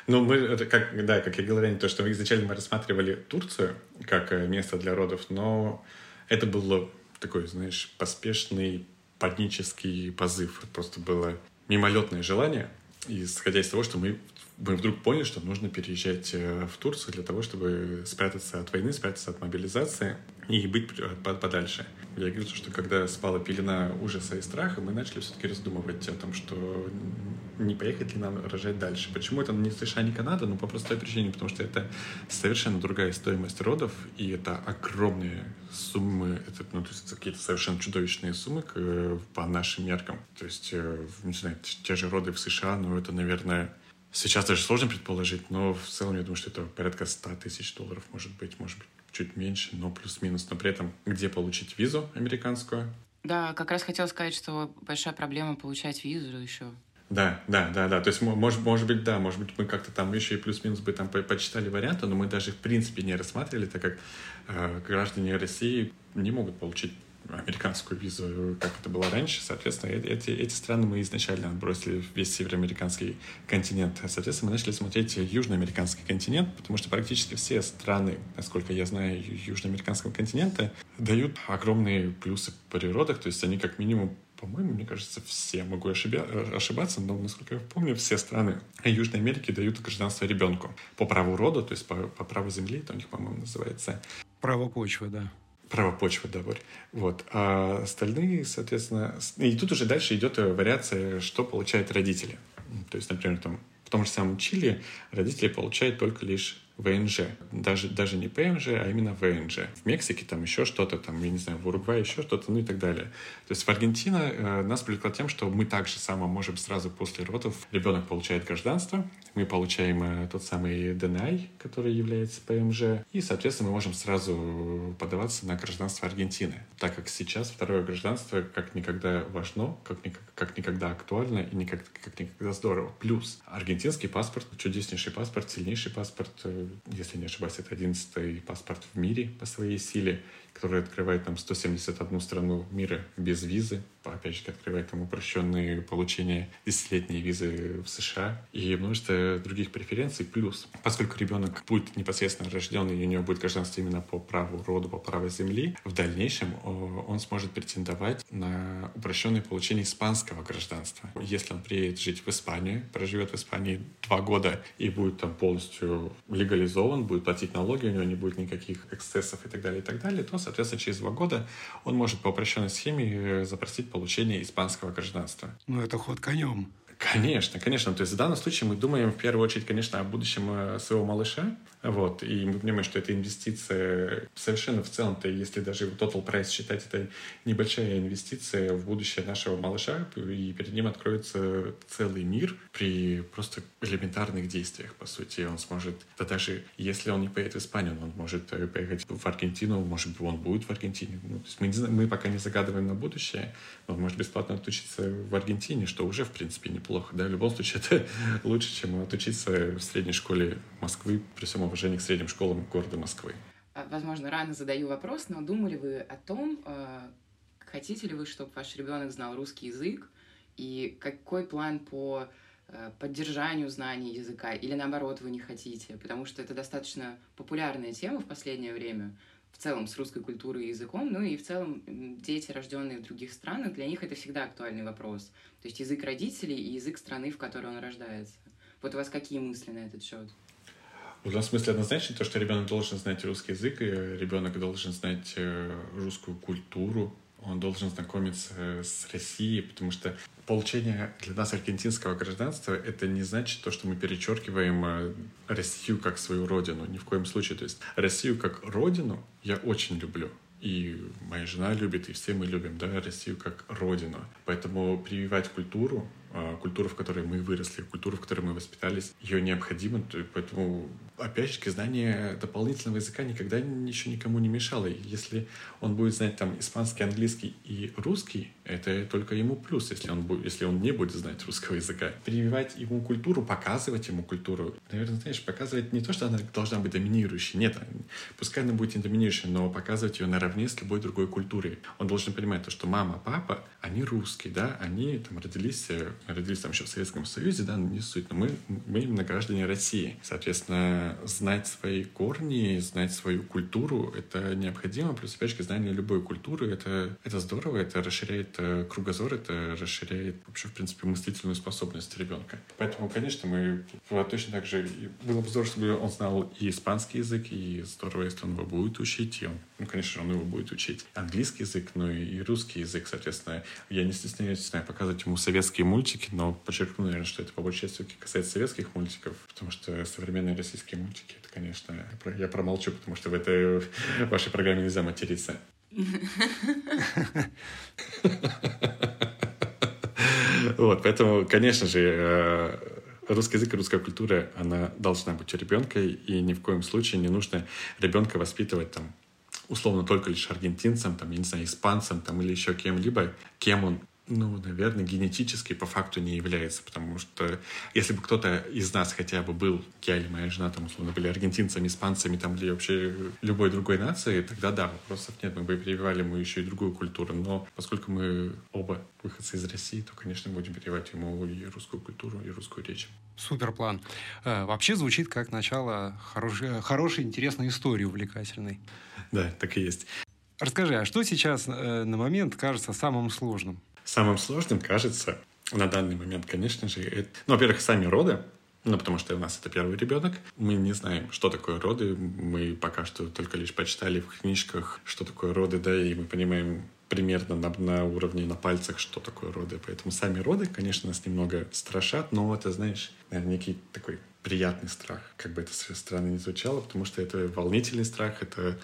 Ну, мы, это как, да, как я говорил, то, что изначально мы рассматривали Турцию как э, место для родов, но это было такой, знаешь, поспешный панический позыв. Просто было мимолетное желание, исходя из того, что мы мы вдруг поняли, что нужно переезжать э, в Турцию для того, чтобы спрятаться от войны, спрятаться от мобилизации и быть подальше. Я говорю, что когда спала пелена ужаса и страха, мы начали все-таки раздумывать о том, что не поехать ли нам рожать дальше. Почему это не США, не Канада? Ну, по простой причине, потому что это совершенно другая стоимость родов, и это огромные суммы, это, ну, то есть какие-то совершенно чудовищные суммы по нашим меркам. То есть, э, не знаю, те же роды в США, ну, это, наверное, Сейчас даже сложно предположить, но в целом я думаю, что это порядка 100 тысяч долларов может быть, может быть чуть меньше, но плюс-минус. Но при этом где получить визу американскую?
Да, как раз хотел сказать, что большая проблема получать визу еще.
Да, да, да, да. То есть, может, может быть, да, может быть, мы как-то там еще и плюс-минус бы там почитали варианты, но мы даже в принципе не рассматривали, так как э, граждане России не могут получить американскую визу, как это было раньше. Соответственно, эти, эти страны мы изначально отбросили весь североамериканский континент. Соответственно, мы начали смотреть южноамериканский континент, потому что практически все страны, насколько я знаю, южноамериканского континента дают огромные плюсы в природах, то есть они как минимум по-моему, мне кажется, все, могу ошибя... ошибаться, но, насколько я помню, все страны Южной Америки дают гражданство ребенку по праву рода, то есть по, по праву земли, это у них, по-моему, называется.
Право почвы, да
право почвы, да, вот. А остальные, соответственно... И тут уже дальше идет вариация, что получают родители. То есть, например, там, в том же самом Чили родители получают только лишь ВНЖ. Даже, даже не ПМЖ, а именно ВНЖ. В Мексике там еще что-то, там, я не знаю, в Уругвае еще что-то, ну и так далее. То есть в Аргентине э, нас привлекло тем, что мы также само можем сразу после родов, ребенок получает гражданство, мы получаем э, тот самый ДНИ, который является ПМЖ, и, соответственно, мы можем сразу подаваться на гражданство Аргентины, так как сейчас второе гражданство как никогда важно, как, как никогда актуально и никак, как никогда здорово. Плюс аргентинский паспорт, чудеснейший паспорт, сильнейший паспорт, э, если не ошибаюсь, это одиннадцатый паспорт в мире по своей силе. который открывает нам 171 страну мира без визы, опять же, открывает там упрощенные получение десятилетней визы в США и множество других преференций. Плюс, поскольку ребенок будет непосредственно рожден, и у него будет гражданство именно по праву рода, по праву земли, в дальнейшем он сможет претендовать на упрощенное получение испанского гражданства. Если он приедет жить в Испанию, проживет в Испании два года и будет там полностью легализован, будет платить налоги, у него не будет никаких эксцессов и так далее, и так далее, то, соответственно, через два года он может по упрощенной схеме э, запросить получения испанского гражданства.
Ну, это ход конем.
Конечно, конечно. То есть в данном случае мы думаем в первую очередь, конечно, о будущем э, своего малыша. Вот, и мы понимаем, что эта инвестиция совершенно в целом-то, если даже total price считать, это небольшая инвестиция в будущее нашего малыша, и перед ним откроется целый мир при просто элементарных действиях, по сути. Он сможет, да даже если он не поедет в Испанию, он может э, поехать в Аргентину, может быть, он будет в Аргентине. Ну, то есть мы, не, мы пока не загадываем на будущее, но он может бесплатно отучиться в Аргентине, что уже, в принципе, неплохо. Да? В любом случае, это лучше, чем отучиться в средней школе Москвы, при всем уважении к средним школам города Москвы.
А, возможно, рано задаю вопрос, но думали вы о том, э, хотите ли вы, чтобы ваш ребенок знал русский язык, и какой план по э, поддержанию знаний языка, или наоборот вы не хотите, потому что это достаточно популярная тема в последнее время, в целом с русской культурой и языком, ну и в целом дети, рожденные в других странах, для них это всегда актуальный вопрос. То есть язык родителей и язык страны, в которой он рождается. Вот у вас какие мысли на этот счет?
В этом смысле однозначно то, что ребенок должен знать русский язык, и ребенок должен знать э, русскую культуру, он должен знакомиться с Россией, потому что получение для нас аргентинского гражданства это не значит то, что мы перечеркиваем э, Россию как свою родину. Ни в коем случае. То есть Россию как родину я очень люблю. И моя жена любит, и все мы любим да, Россию как родину. Поэтому прививать культуру, культуру, в которой мы выросли, культуру, в которой мы воспитались, ее необходимо. Поэтому, опять же, знание дополнительного языка никогда еще никому не мешало. Если он будет знать там испанский, английский и русский, это только ему плюс, если он, будет, если он не будет знать русского языка. Прививать ему культуру, показывать ему культуру. Наверное, знаешь, показывать не то, что она должна быть доминирующей. Нет, пускай она будет не доминирующей, но показывать ее наравне с любой другой культурой. Он должен понимать то, что мама, папа, они русские, да, они там родились э, родились там еще в Советском Союзе, да, не суть, но мы, мы именно граждане России. Соответственно, знать свои корни, знать свою культуру — это необходимо. Плюс, опять же, знание любой культуры — это, это здорово, это расширяет э, кругозор, это расширяет вообще, в принципе, мыслительную способность ребенка. Поэтому, конечно, мы точно так же... Было бы здорово, чтобы он знал и испанский язык, и здорово, если он его будет учить, и он, ну, конечно, он его будет учить. Английский язык, ну и русский язык, соответственно. Я не стесняюсь, знаю, показывать ему советские мультики, мультики, но подчеркну, наверное, что это по большей части касается советских мультиков, потому что современные российские мультики, это, конечно, я промолчу, потому что в этой в вашей программе нельзя материться. Вот, поэтому, конечно же, э, русский язык и русская культура, она должна быть у ребенка, и ни в коем случае не нужно ребенка воспитывать там условно только лишь аргентинцем, там, я не знаю, испанцем там, или еще кем-либо, кем он ну, наверное, генетически по факту не является, потому что если бы кто-то из нас хотя бы был, я или моя жена, там, условно, были аргентинцами, испанцами, там, или вообще любой другой нации, тогда да, вопросов нет, мы бы прививали ему еще и другую культуру, но поскольку мы оба выходцы из России, то, конечно, будем прививать ему и русскую культуру, и русскую речь.
Супер план. Э, вообще звучит как начало хорошей, хорошей интересной истории, увлекательной.
Да, так и есть.
Расскажи, а что сейчас э, на момент кажется самым сложным?
Самым сложным кажется на данный момент, конечно же, это, ну, во-первых, сами роды, ну, потому что у нас это первый ребенок. Мы не знаем, что такое роды. Мы пока что только лишь почитали в книжках, что такое роды, да, и мы понимаем примерно на, на уровне, на пальцах, что такое роды. Поэтому сами роды, конечно, нас немного страшат, но это, знаешь, наверное, некий такой приятный страх, как бы это странно не звучало, потому что это волнительный страх, это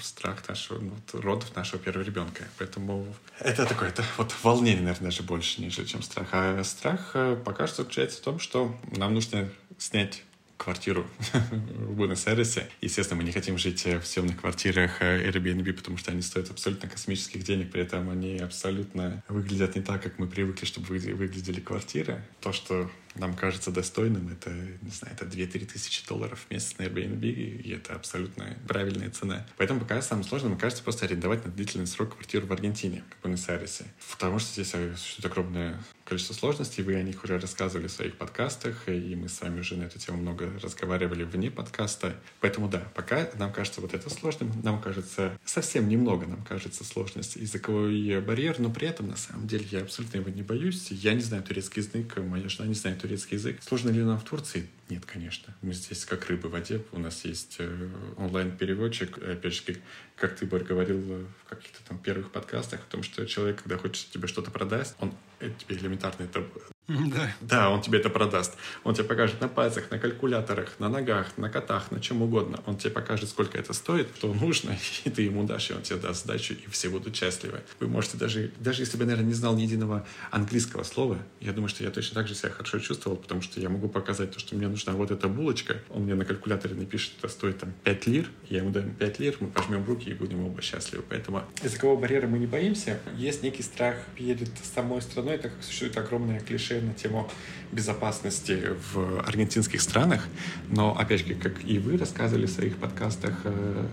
страх нашего, ну, родов нашего первого ребенка. Поэтому это такое, это вот волнение, наверное, даже больше, нежели чем страх. А страх э, пока что заключается в том, что нам нужно снять квартиру в Буэнос-Айресе. Естественно, мы не хотим жить в съемных квартирах э, Airbnb, потому что они стоят абсолютно космических денег, при этом они абсолютно выглядят не так, как мы привыкли, чтобы выглядели квартиры. То, что нам кажется достойным, это, не знаю, это 2-3 тысячи долларов в месяц на Airbnb, и это абсолютно правильная цена. Поэтому пока самым сложным, мне кажется, просто арендовать на длительный срок квартиру в Аргентине, в Буэнос-Айресе. Потому что здесь существует огромное количество сложностей, вы о них уже рассказывали в своих подкастах, и мы с вами уже на эту тему много разговаривали вне подкаста. Поэтому да, пока нам кажется вот это сложным, нам кажется совсем немного, нам кажется сложность языковой барьер, но при этом на самом деле я абсолютно его не боюсь. Я не знаю турецкий язык, моя жена не знает турецкий язык. Сложно ли нам в Турции? Нет, конечно. Мы здесь как рыбы в воде. У нас есть э, онлайн-переводчик. Опять же, как ты, Борь, говорил в каких-то там первых подкастах, о том, что человек, когда хочет тебе что-то продать, он тебе элементарно это
Да.
Да, он тебе это продаст. Он тебе покажет на пальцах, на калькуляторах, на ногах, на котах, на чем угодно. Он тебе покажет, сколько это стоит, что нужно, и ты ему дашь, и он тебе даст сдачу, и все будут счастливы. Вы можете даже, даже если бы, наверное, не знал ни единого английского слова, я думаю, что я точно так же себя хорошо чувствовал, потому что я могу показать то, что мне нужна вот эта булочка. Он мне на калькуляторе напишет, это стоит там 5 лир, я ему дам 5 лир, мы пожмем руки и будем оба счастливы. Поэтому языкового барьера мы не боимся. Есть некий страх перед самой страной, так как существует огромное клише на тему безопасности в аргентинских странах, но, опять же, как и вы рассказывали в своих подкастах, э,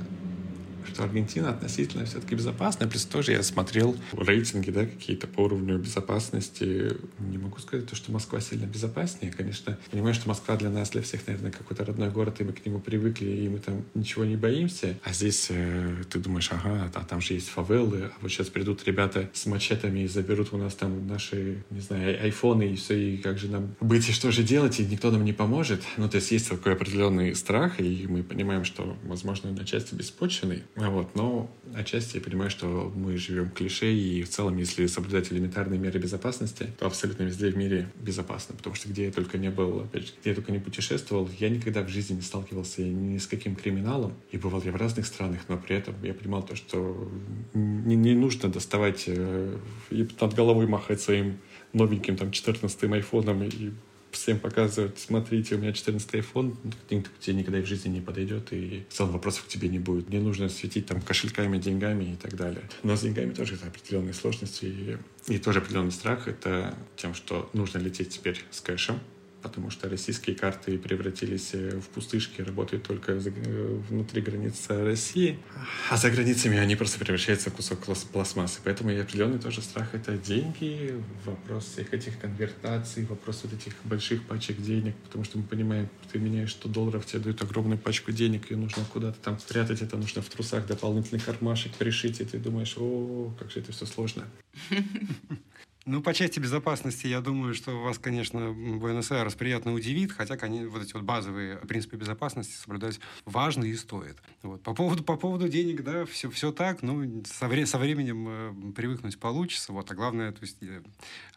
что Аргентина относительно все-таки безопасная. Плюс тоже я смотрел рейтинги, да, какие-то по уровню безопасности. Не могу сказать, то, что Москва сильно безопаснее. Конечно, понимаю, что Москва для нас, для всех, наверное, какой-то родной город, и мы к нему привыкли, и мы там ничего не боимся. А здесь э, ты думаешь, ага, а там же есть фавелы, а вот сейчас придут ребята с мачетами и заберут у нас там наши, не знаю, айфоны, и все, и как же нам быть, и что же делать, и никто нам не поможет. Ну, то есть есть такой определенный страх, и мы понимаем, что, возможно, на части беспочвенный. Вот, но отчасти я понимаю, что мы живем клише, и в целом, если соблюдать элементарные меры безопасности, то абсолютно везде в мире безопасно, потому что где я только не был, опять же, где я только не путешествовал, я никогда в жизни не сталкивался ни с каким криминалом, и бывал я в разных странах, но при этом я понимал то, что не, не нужно доставать э, и над головой махать своим новеньким там 14-м айфоном и всем показывать, смотрите, у меня 14 iPhone, никто к тебе никогда в жизни не подойдет, и в целом вопросов к тебе не будет. Мне нужно светить там кошельками, деньгами и так далее. Но с деньгами тоже это определенные сложности, и, и тоже определенный страх. Это тем, что нужно лететь теперь с кэшем, потому что российские карты превратились э, в пустышки, работают только э, внутри границ России, а за границами они просто превращаются в кусок пластмассы. Поэтому и определенный тоже страх — это деньги, вопрос всех этих конвертаций, вопрос вот этих больших пачек денег, потому что мы понимаем, ты меняешь 100 долларов, тебе дают огромную пачку денег, ее нужно куда-то там спрятать, это нужно в трусах дополнительный кармашек пришить, и ты думаешь, о, как же это все сложно.
Ну, по части безопасности, я думаю, что вас, конечно, Буэнос-Айрес приятно удивит, хотя они, вот эти вот базовые принципы безопасности соблюдать важно и стоит. Вот. По, поводу, по поводу денег, да, все, все так, ну, со, вре, со временем э, привыкнуть получится, вот, а главное, то есть, э,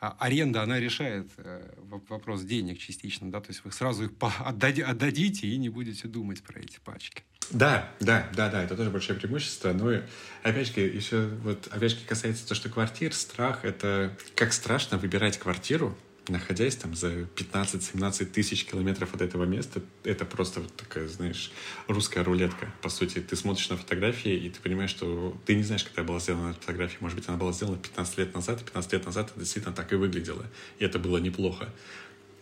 а, аренда, она решает э, вопрос денег частично, да, то есть вы сразу их отдади, отдадите и не будете думать про эти пачки.
Да, да, да, да, это тоже большое преимущество. Но ну опять же, еще вот опять же касается того, что квартир, страх, это как страшно выбирать квартиру, находясь там за 15-17 тысяч километров от этого места, это просто вот такая, знаешь, русская рулетка. По сути, ты смотришь на фотографии, и ты понимаешь, что ты не знаешь, когда была сделана фотография. Может быть, она была сделана 15 лет назад, и 15 лет назад это действительно так и выглядело. И это было неплохо.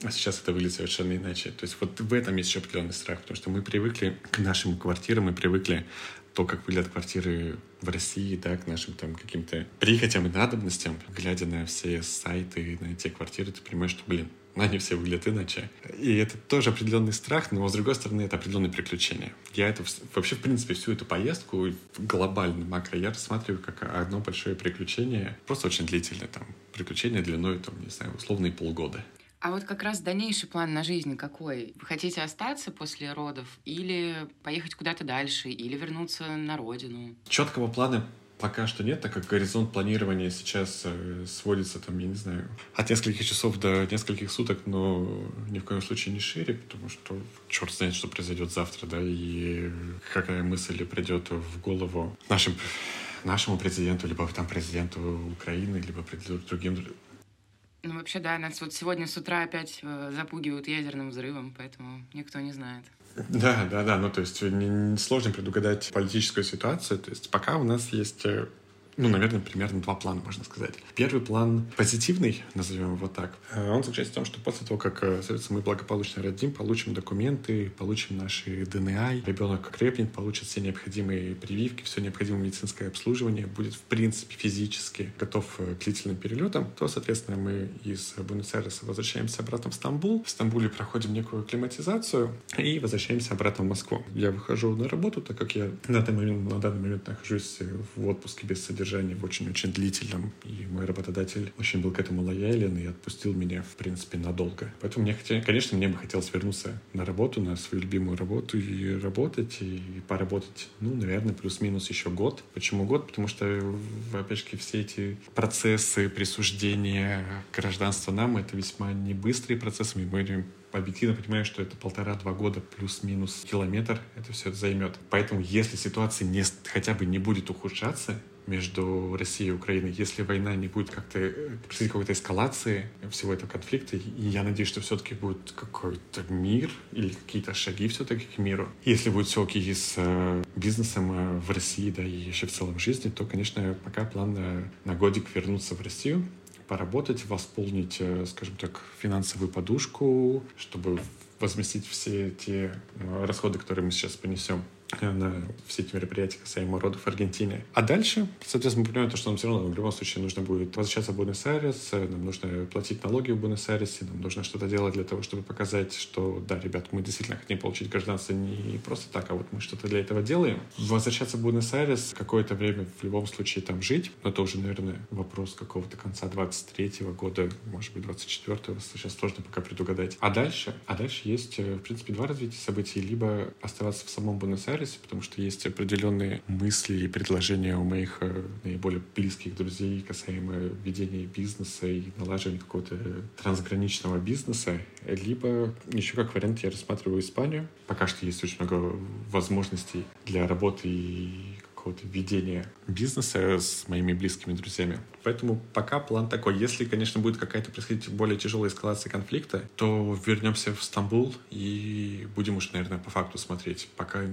А сейчас это выглядит совершенно иначе. То есть вот в этом есть еще определенный страх, потому что мы привыкли к нашим квартирам, мы привыкли то, как выглядят квартиры в России, да, к нашим там каким-то прихотям и надобностям, глядя на все сайты, на те квартиры, ты понимаешь, что, блин, они все выглядят иначе. И это тоже определенный страх, но, с другой стороны, это определенные приключения. Я это вообще, в принципе, всю эту поездку глобально, макро, я рассматриваю как одно большое приключение, просто очень длительное, там, приключение длиной, там, не знаю, условные полгода.
А вот как раз дальнейший план на жизнь какой? Вы хотите остаться после родов или поехать куда-то дальше, или вернуться на родину?
Четкого плана пока что нет, так как горизонт планирования сейчас э, сводится, там, я не знаю, от нескольких часов до нескольких суток, но ни в коем случае не шире, потому что черт знает, что произойдет завтра, да, и какая мысль придет в голову нашим нашему президенту, либо там президенту Украины, либо другим
ну, вообще, да, нас вот сегодня с утра опять э, запугивают ядерным взрывом, поэтому никто не знает.
Да, да, да, ну то есть не сложно предугадать политическую ситуацию, то есть пока у нас есть э, ну, наверное, примерно два плана, можно сказать. Первый план позитивный, назовем его так, э, он заключается в том, что после того, как, э, соответственно, мы благополучно родим, получим документы, получим наши ДНА, ребенок крепнет, получит все необходимые прививки, все необходимое медицинское обслуживание, будет, в принципе, физически готов э, к длительным перелетам, то, соответственно, мы из Буэнос-Айреса возвращаемся обратно в Стамбул. В Стамбуле проходим некую акклиматизацию и возвращаемся обратно в Москву. Я выхожу на работу, так как я на данный момент, на данный момент нахожусь в отпуске без содержания в очень-очень длительном, и мой работодатель очень был к этому лоялен и отпустил меня, в принципе, надолго. Поэтому мне, хотел, конечно, мне бы хотелось вернуться на работу, на свою любимую работу и работать, и поработать, ну, наверное, плюс-минус еще год. Почему год? Потому что, опять же, все эти процессы присуждения гражданства нам, это весьма не быстрые процессы, мы объективно понимаю, что это полтора-два года плюс-минус километр, это все это займет. Поэтому если ситуация не, хотя бы не будет ухудшаться, между Россией и Украиной, если война не будет как-то э, происходить какой-то эскалации всего этого конфликта, и я надеюсь, что все-таки будет какой-то мир или какие-то шаги все-таки к миру. Если будет все окей с э, бизнесом э, в России, да, и еще в целом жизни, то, конечно, пока план на, годик вернуться в Россию, поработать, восполнить, скажем так, финансовую подушку, чтобы возместить все те расходы, которые мы сейчас понесем на все эти мероприятия касаемо родов в Аргентине. А дальше, соответственно, мы понимаем, что нам все равно в любом случае нужно будет возвращаться в Буэнос-Айрес, нам нужно платить налоги в Буэнос-Айресе, нам нужно что-то делать для того, чтобы показать, что да, ребят, мы действительно хотим получить гражданство не просто так, а вот мы что-то для этого делаем. Возвращаться в Буэнос-Айрес какое-то время в любом случае там жить, но это уже, наверное, вопрос какого-то конца 23-го года, может быть, 24-го, сейчас сложно пока предугадать. А дальше? А дальше есть, в принципе, два развития событий. Либо оставаться в самом Буэнос-Айресе, Аэросе, потому что есть определенные мысли и предложения у моих э, наиболее близких друзей касаемо ведения бизнеса и налаживания какого-то трансграничного бизнеса. Либо еще как вариант я рассматриваю Испанию. Пока что есть очень много возможностей для работы и какого-то ведения бизнеса с моими близкими друзьями. Поэтому пока план такой. Если, конечно, будет какая-то происходить более тяжелая эскалация конфликта, то вернемся в Стамбул и будем уж, наверное, по факту смотреть. Пока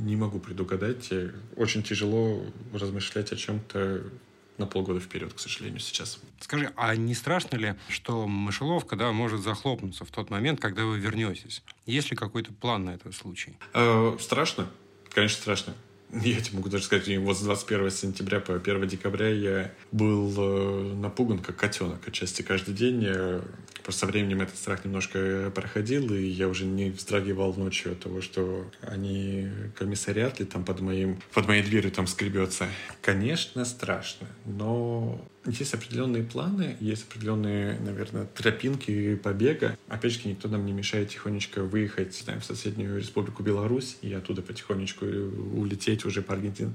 не могу предугадать. Очень тяжело размышлять о чем-то на полгода вперед, к сожалению, сейчас.
Скажи, а не страшно ли, что мышеловка да, может захлопнуться в тот момент, когда вы вернетесь? Есть ли какой-то план на этот случай?
Э, страшно. Конечно, страшно. Я тебе могу даже сказать, вот с 21 сентября по 1 декабря я был э, напуган как котенок отчасти каждый день. Просто со временем этот страх немножко проходил, и я уже не вздрагивал ночью от того, что они комиссариат ли там под, моим, под моей дверью там скребется. Конечно, страшно, но есть определенные планы, есть определенные, наверное, тропинки побега. Опять же, никто нам не мешает тихонечко выехать знаем, в соседнюю республику Беларусь и оттуда потихонечку улететь уже по Аргентине.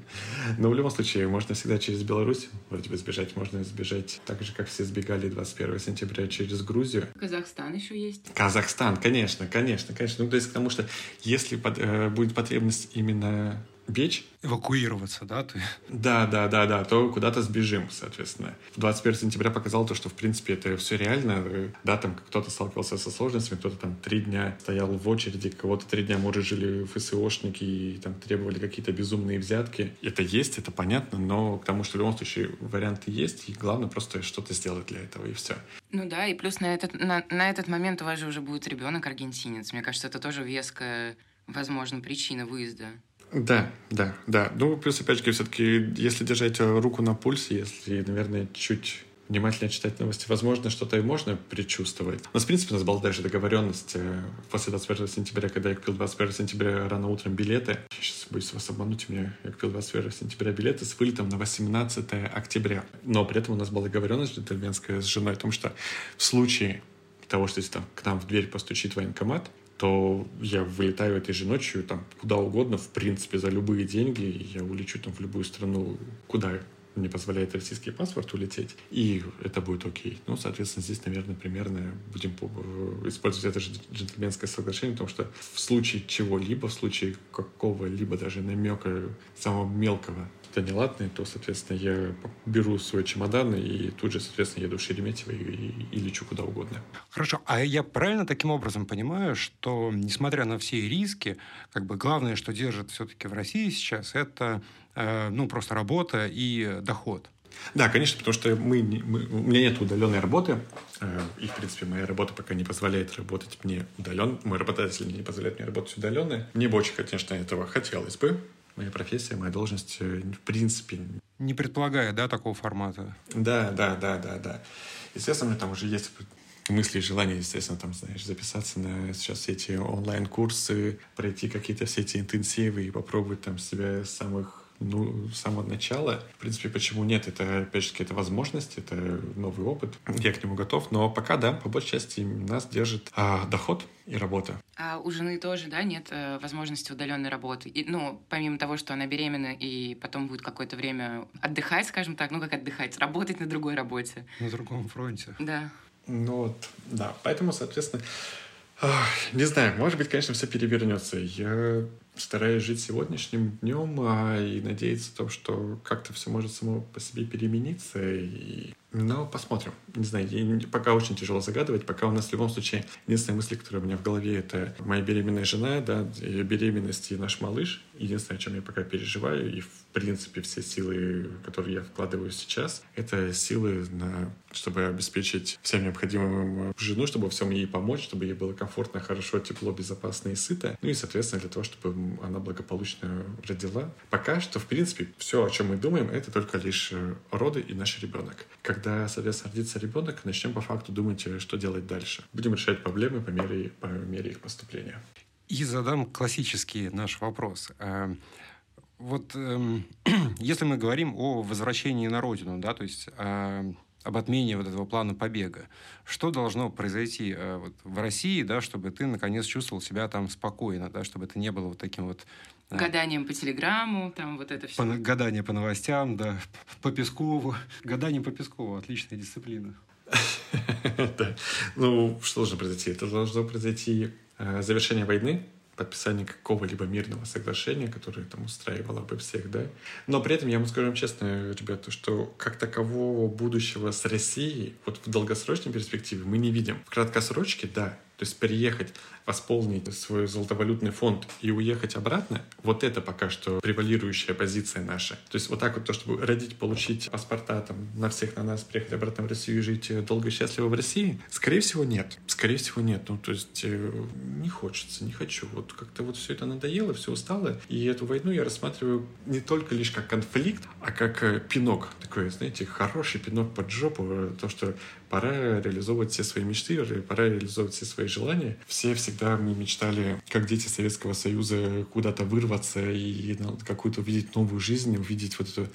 Но в любом случае, можно всегда через Беларусь вроде бы сбежать. Можно сбежать так же, как все сбегали 21 сентября через Грузию.
Казахстан еще есть.
Казахстан, конечно, конечно, конечно. Ну, то есть к тому, что если под, э, будет потребность именно бечь.
Эвакуироваться, да? Ты?
Да, да, да, да, то куда-то сбежим, соответственно. 21 сентября показал то, что, в принципе, это все реально. Да, там кто-то сталкивался со сложностями, кто-то там три дня стоял в очереди, кого-то три дня, может, жили ФСОшники и там требовали какие-то безумные взятки. Это есть, это понятно, но к тому, что в любом случае варианты есть, и главное просто что-то сделать для этого, и все.
Ну да, и плюс на этот, на, на этот момент у вас же уже будет ребенок аргентинец. Мне кажется, это тоже веская, возможно, причина выезда.
Да, да, да. Ну, плюс, опять же, все-таки, если держать руку на пульсе, если, наверное, чуть внимательно читать новости, возможно, что-то и можно предчувствовать. У нас, в принципе, у нас была даже договоренность э, после 21 сентября, когда я купил 21 сентября рано утром билеты. Сейчас боюсь вас обмануть, у меня я купил 21 сентября билеты с вылетом на 18 октября. Но при этом у нас была договоренность джентльменская с женой о том, что в случае того, что если там к нам в дверь постучит военкомат, то я вылетаю этой же ночью там куда угодно, в принципе, за любые деньги, я улечу там в любую страну, куда мне позволяет российский паспорт улететь, и это будет окей. Ну, соответственно, здесь, наверное, примерно будем э, использовать это же джентльменское соглашение, потому что в случае чего-либо, в случае какого-либо даже намека самого мелкого что-то неладное, то, соответственно, я беру свой чемодан и тут же, соответственно, еду в Шереметьево и, и, и лечу куда угодно.
Хорошо. А я правильно таким образом понимаю, что, несмотря на все риски, как бы главное, что держит все-таки в России сейчас, это э, ну, просто работа и доход.
Да, конечно, потому что мы, мы, у меня нет удаленной работы, э, и, в принципе, моя работа пока не позволяет работать мне удаленно. Мой работодатель не позволяет мне работать удаленно. Мне бы очень, конечно, этого хотелось бы. Моя профессия, моя должность, э, в принципе...
Не предполагает, да, такого формата?
Да, да, да, да, да. Естественно, там уже есть мысли и желания, естественно, там, знаешь, записаться на сейчас все эти онлайн-курсы, пройти какие-то все эти интенсивы и попробовать там себя самых ну, с самого начала. В принципе, почему нет? Это, опять же, это возможность, это новый опыт. Я к нему готов. Но пока, да, по большей части нас держит а, доход и работа.
А у жены тоже, да, нет э, возможности удаленной работы? И, ну, помимо того, что она беременна и потом будет какое-то время отдыхать, скажем так, ну, как отдыхать, работать на другой работе.
На другом фронте.
Да.
Ну вот, да. Поэтому, соответственно, не знаю, может быть, конечно, все перевернется. Я стараюсь жить сегодняшним днем а, и надеяться на то, что как-то все может само по себе перемениться. И... Но посмотрим. Не знаю, пока очень тяжело загадывать, пока у нас в любом случае единственная мысль, которая у меня в голове, это моя беременная жена, да, ее беременность и наш малыш. Единственное, о чем я пока переживаю, и в принципе все силы, которые я вкладываю сейчас, это силы на чтобы обеспечить всем необходимым жену, чтобы всем ей помочь, чтобы ей было комфортно, хорошо, тепло, безопасно и сыто. Ну и, соответственно, для того, чтобы она благополучно родила. Пока что, в принципе, все, о чем мы думаем, это только лишь э, роды и наш ребенок. Когда, соответственно, родится ребенок, начнем по факту думать, э, что делать дальше. Будем решать проблемы по мере, по мере их поступления.
И задам классический наш вопрос. Э, вот эм, если мы говорим о возвращении на родину, да, то есть об отмене вот этого плана побега. Что должно произойти э, вот, в России, да, чтобы ты наконец чувствовал себя там спокойно, да, чтобы это не было вот таким вот
э, Гаданием по телеграмму, там вот это все. По,
гадание по новостям, да, по Пескову. Гадание по Пескову, отличная дисциплина.
Ну, что должно произойти? Это должно произойти э, завершение войны, подписание какого-либо мирного соглашения, которое там устраивало бы всех, да. Но при этом я вам скажу честно, ребята, что как такового будущего с Россией вот в долгосрочной перспективе мы не видим. В краткосрочке, да, то есть переехать, восполнить свой золотовалютный фонд и уехать обратно, вот это пока что превалирующая позиция наша. То есть вот так вот то, чтобы родить, получить паспорта там на всех на нас, приехать обратно в Россию и жить долго и счастливо в России, скорее всего нет. Скорее всего нет. Ну то есть э, не хочется, не хочу. Вот как-то вот все это надоело, все устало. И эту войну я рассматриваю не только лишь как конфликт, а как э, пинок. Такой, знаете, хороший пинок под жопу. То, что пора реализовывать все свои мечты, пора реализовывать все свои желания. Все всегда мы мечтали, как дети Советского Союза, куда-то вырваться и какую-то увидеть новую жизнь, увидеть вот эту,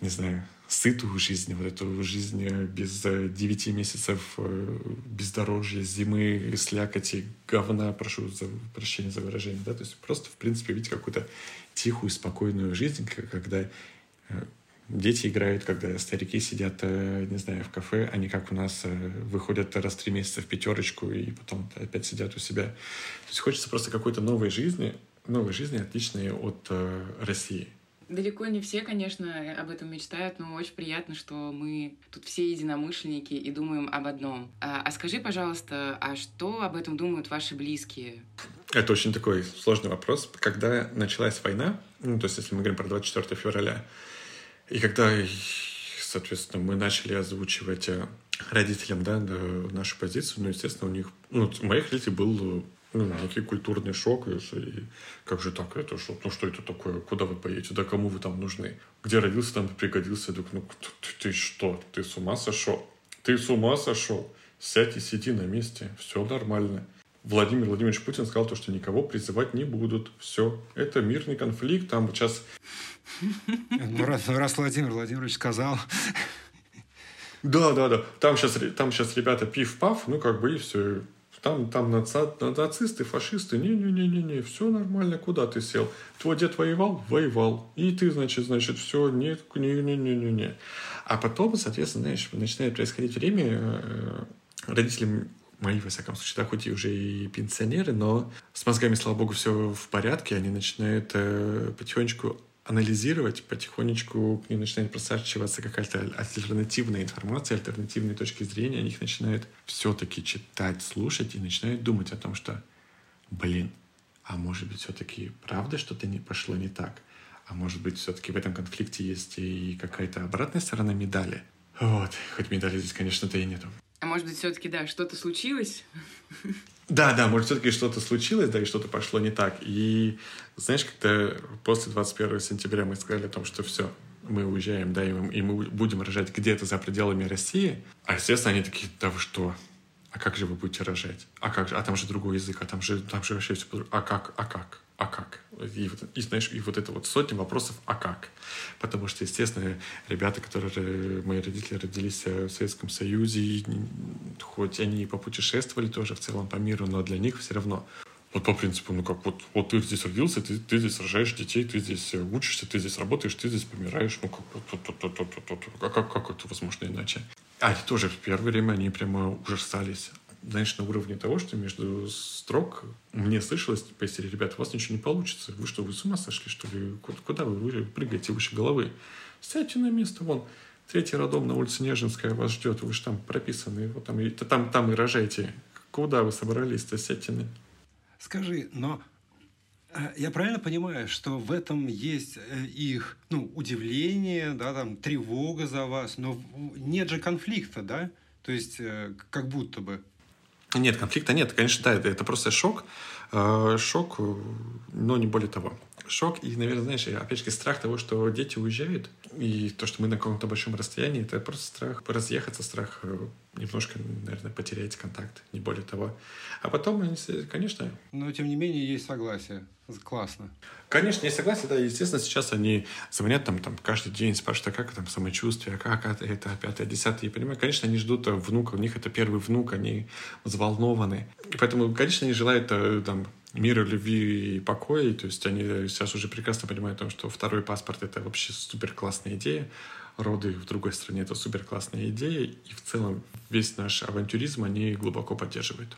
не знаю, сытую жизнь, вот эту жизнь без девяти месяцев э, бездорожья, зимы, слякоти, говна, прошу за прощения за выражение, да, то есть просто, в принципе, видеть какую-то тихую, спокойную жизнь, когда э, дети играют, когда старики сидят, э, не знаю, в кафе, они как у нас э, выходят раз в три месяца в пятерочку и потом опять сидят у себя. То есть хочется просто какой-то новой жизни, новой жизни, отличной от э, России.
Далеко не все, конечно, об этом мечтают, но очень приятно, что мы тут все единомышленники и думаем об одном. А, а скажи, пожалуйста, а что об этом думают ваши близкие?
Это очень такой сложный вопрос. Когда началась война, ну, то есть если мы говорим про 24 февраля, и когда, соответственно, мы начали озвучивать э, родителям да, нашу позицию, ну, естественно, у них, ну, у моих родителей был ну, некий культурный шок. И, как же так, это что? Ну, что это такое? Куда вы поедете? Да кому вы там нужны? Где родился, там пригодился. Я ну, ты, ты что? Ты с ума сошел? Ты с ума сошел? Сядь и сиди на месте. Все нормально. Владимир Владимирович Путин сказал то, что никого призывать не будут. Все. Это мирный конфликт. Там сейчас
ну, раз, раз Владимир Владимирович сказал.
Да, да, да. Там сейчас, там сейчас ребята пив-пав, ну как бы и все. Там, там наци... нацисты, фашисты. Не-не-не-не-не, все нормально, куда ты сел? Твой дед воевал? Воевал. И ты, значит, значит, все, нет, не-не-не-не-не. А потом, соответственно, знаешь, начинает происходить время, э, родителям мои, во всяком случае, да, хоть и уже и пенсионеры, но с мозгами, слава богу, все в порядке, они начинают э, потихонечку анализировать, потихонечку к ним начинает просачиваться какая-то альтернативная информация, альтернативные точки зрения, они их начинают все-таки читать, слушать и начинают думать о том, что, блин, а может быть, все-таки правда что-то не пошло не так? а может быть, все-таки в этом конфликте есть и какая-то обратная сторона медали. Вот, хоть медали здесь, конечно-то и нету.
А может быть, все-таки, да, что-то случилось?
Да, да, может, все-таки что-то случилось, да, и что-то пошло не так. И, знаешь, когда после 21 сентября мы сказали о том, что все, мы уезжаем, да, и мы, и мы будем рожать где-то за пределами России, а, естественно, они такие, да вы что, а как же вы будете рожать? А как же? А там же другой язык, а там же, там же вообще все... А как? А как? А как? И, и, знаешь, и вот это вот сотни вопросов, а как? Потому что, естественно, ребята, которые, мои родители родились в Советском Союзе, хоть они и попутешествовали тоже в целом по миру, но для них все равно вот по принципу, ну как, вот, вот ты здесь родился, ты, ты здесь рожаешь детей, ты здесь учишься, ты здесь работаешь, ты здесь помираешь. Ну как, вот, вот, вот, вот, вот, вот, а как, как это возможно иначе? А они тоже в первое время, они прямо ужасались знаешь, на уровне того, что между строк мне слышалось, типа, если, ребята, у вас ничего не получится. Вы что, вы с ума сошли, что ли? Куда вы, вы прыгаете выше головы? Сядьте на место, вон, третий родом на улице Нежинская вас ждет, вы же там прописаны, вот там, и, там, там и рожайте. Куда вы собрались-то, сядьте на...
Скажи, но э, я правильно понимаю, что в этом есть э, их ну, удивление, да, там, тревога за вас, но нет же конфликта, да? То есть, э, как будто бы.
Нет, конфликта нет. Конечно, да, это, это просто шок. Э, шок, но не более того. Шок и, наверное, знаешь, опять же, страх того, что дети уезжают, и то, что мы на каком-то большом расстоянии, это просто страх разъехаться, страх э, немножко, наверное, потерять контакт, не более того. А потом, конечно...
Но, тем не менее, есть согласие. Классно.
Конечно, я согласен, да, естественно, сейчас они звонят там, там каждый день, спрашивают, а как там самочувствие, а как это, это пятое, десятое, я понимаю, конечно, они ждут внука, у них это первый внук, они взволнованы. И поэтому, конечно, они желают э, там мира, любви и покоя, то есть они сейчас уже прекрасно понимают, что второй паспорт — это вообще супер классная идея, роды в другой стране — это супер классная идея, и в целом весь наш авантюризм они глубоко поддерживают.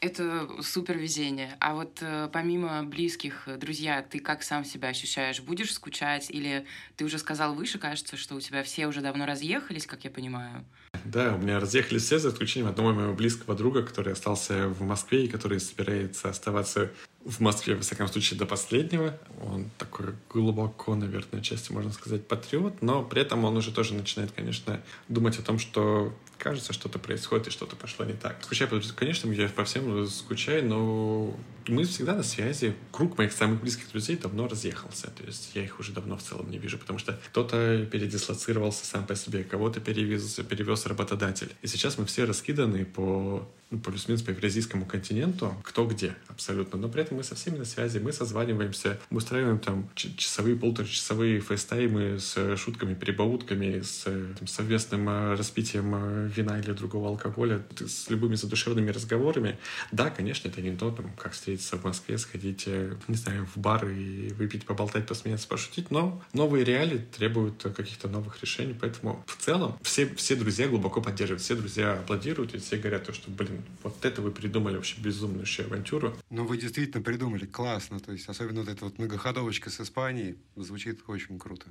Это супер везение. А вот э, помимо близких, э, друзья, ты как сам себя ощущаешь? Будешь скучать? Или ты уже сказал выше, кажется, что у тебя все уже давно разъехались, как я понимаю?
Да, у меня разъехались все, за исключением одного моего близкого друга, который остался в Москве и который собирается оставаться в Москве, во всяком случае, до последнего. Он такой глубоко, наверное, части, можно сказать, патриот, но при этом он уже тоже начинает, конечно, думать о том, что кажется, что-то происходит и что-то пошло не так. Скучаю, конечно, я по всем скучаю, но мы всегда на связи. Круг моих самых близких друзей давно разъехался. То есть я их уже давно в целом не вижу, потому что кто-то передислоцировался сам по себе, кого-то перевез, перевез работодатель. И сейчас мы все раскиданы по ну, плюс-минус по евразийскому континенту, кто где абсолютно. Но при этом мы со всеми на связи, мы созваниваемся, мы устраиваем там часовые, полуторачасовые фейстаймы с шутками, перебаутками, с там, совместным э, распитием э, вина или другого алкоголя, с любыми задушевными разговорами. Да, конечно, это не то, там, как встретиться в Москве, сходить, э, не знаю, в бар и выпить, поболтать, посмеяться, пошутить, но новые реалии требуют каких-то новых решений, поэтому в целом все, все друзья глубоко поддерживают, все друзья аплодируют, и все говорят то, что, блин, вот это вы придумали вообще безумную авантюру.
Ну, вы действительно придумали, классно. То есть, особенно вот эта вот многоходовочка с Испанией звучит очень круто.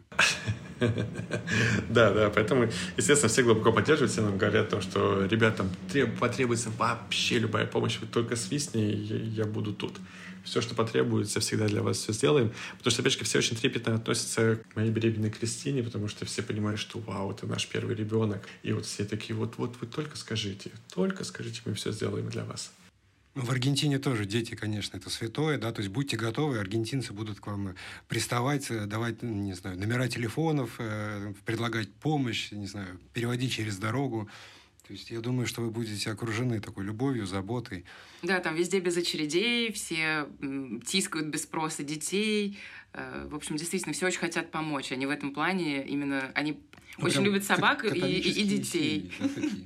Да, да, поэтому, естественно, все глубоко поддерживают, все нам говорят о том, что ребятам потребуется вообще любая помощь, вы только свистни, я буду тут все, что потребуется, всегда для вас все сделаем. Потому что, опять же, все очень трепетно относятся к моей беременной Кристине, потому что все понимают, что вау, это наш первый ребенок. И вот все такие, вот, вот вы только скажите, только скажите, мы все сделаем для вас.
Ну, в Аргентине тоже дети, конечно, это святое, да, то есть будьте готовы, аргентинцы будут к вам приставать, э, давать, не знаю, номера телефонов, э, предлагать помощь, не знаю, переводить через дорогу. То есть я думаю, что вы будете окружены такой любовью, заботой.
Да, там везде без очередей, все тискают без спроса детей. Э, в общем, действительно, все очень хотят помочь. Они в этом плане именно... Они ну, очень любят собак и, и, детей.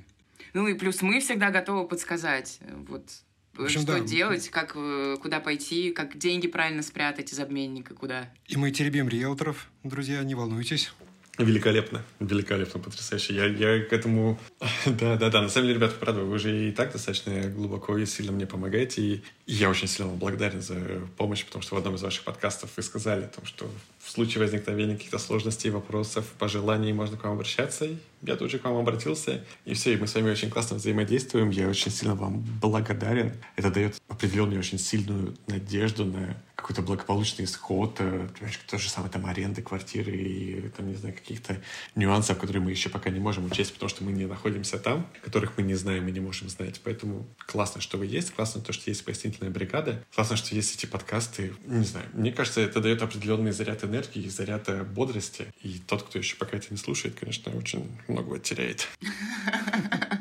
ну и плюс мы всегда готовы подсказать. Вот общем, что да. делать, как, э, куда пойти, как деньги правильно спрятать из обменника, куда.
И мы теребим риэлторов, друзья, не волнуйтесь.
Великолепно, великолепно, потрясающе. Я, я к этому... Да, да, да. На самом деле, ребята, правда, вы уже и так достаточно глубоко и сильно мне помогаете. И я очень сильно вам благодарен за помощь, потому что в одном из ваших подкастов вы сказали о том, что в случае возникновения каких-то сложностей, вопросов, пожеланий можно к вам обращаться. Я тут же к вам обратился. И все, и мы с вами очень классно взаимодействуем. Я очень сильно вам благодарен. Это дает определенную очень сильную надежду на какой-то благополучный исход, э, то же самое там аренды квартиры и там, не знаю, каких-то нюансов, которые мы еще пока не можем учесть, потому что мы не находимся там, которых мы не знаем и не можем знать. Поэтому классно, что вы есть, классно то, что есть пояснительная бригада, классно, что есть эти подкасты. Не знаю, мне кажется, это дает определенный заряд энергии, заряд э, бодрости. И тот, кто еще пока это не слушает, конечно, очень многого теряет.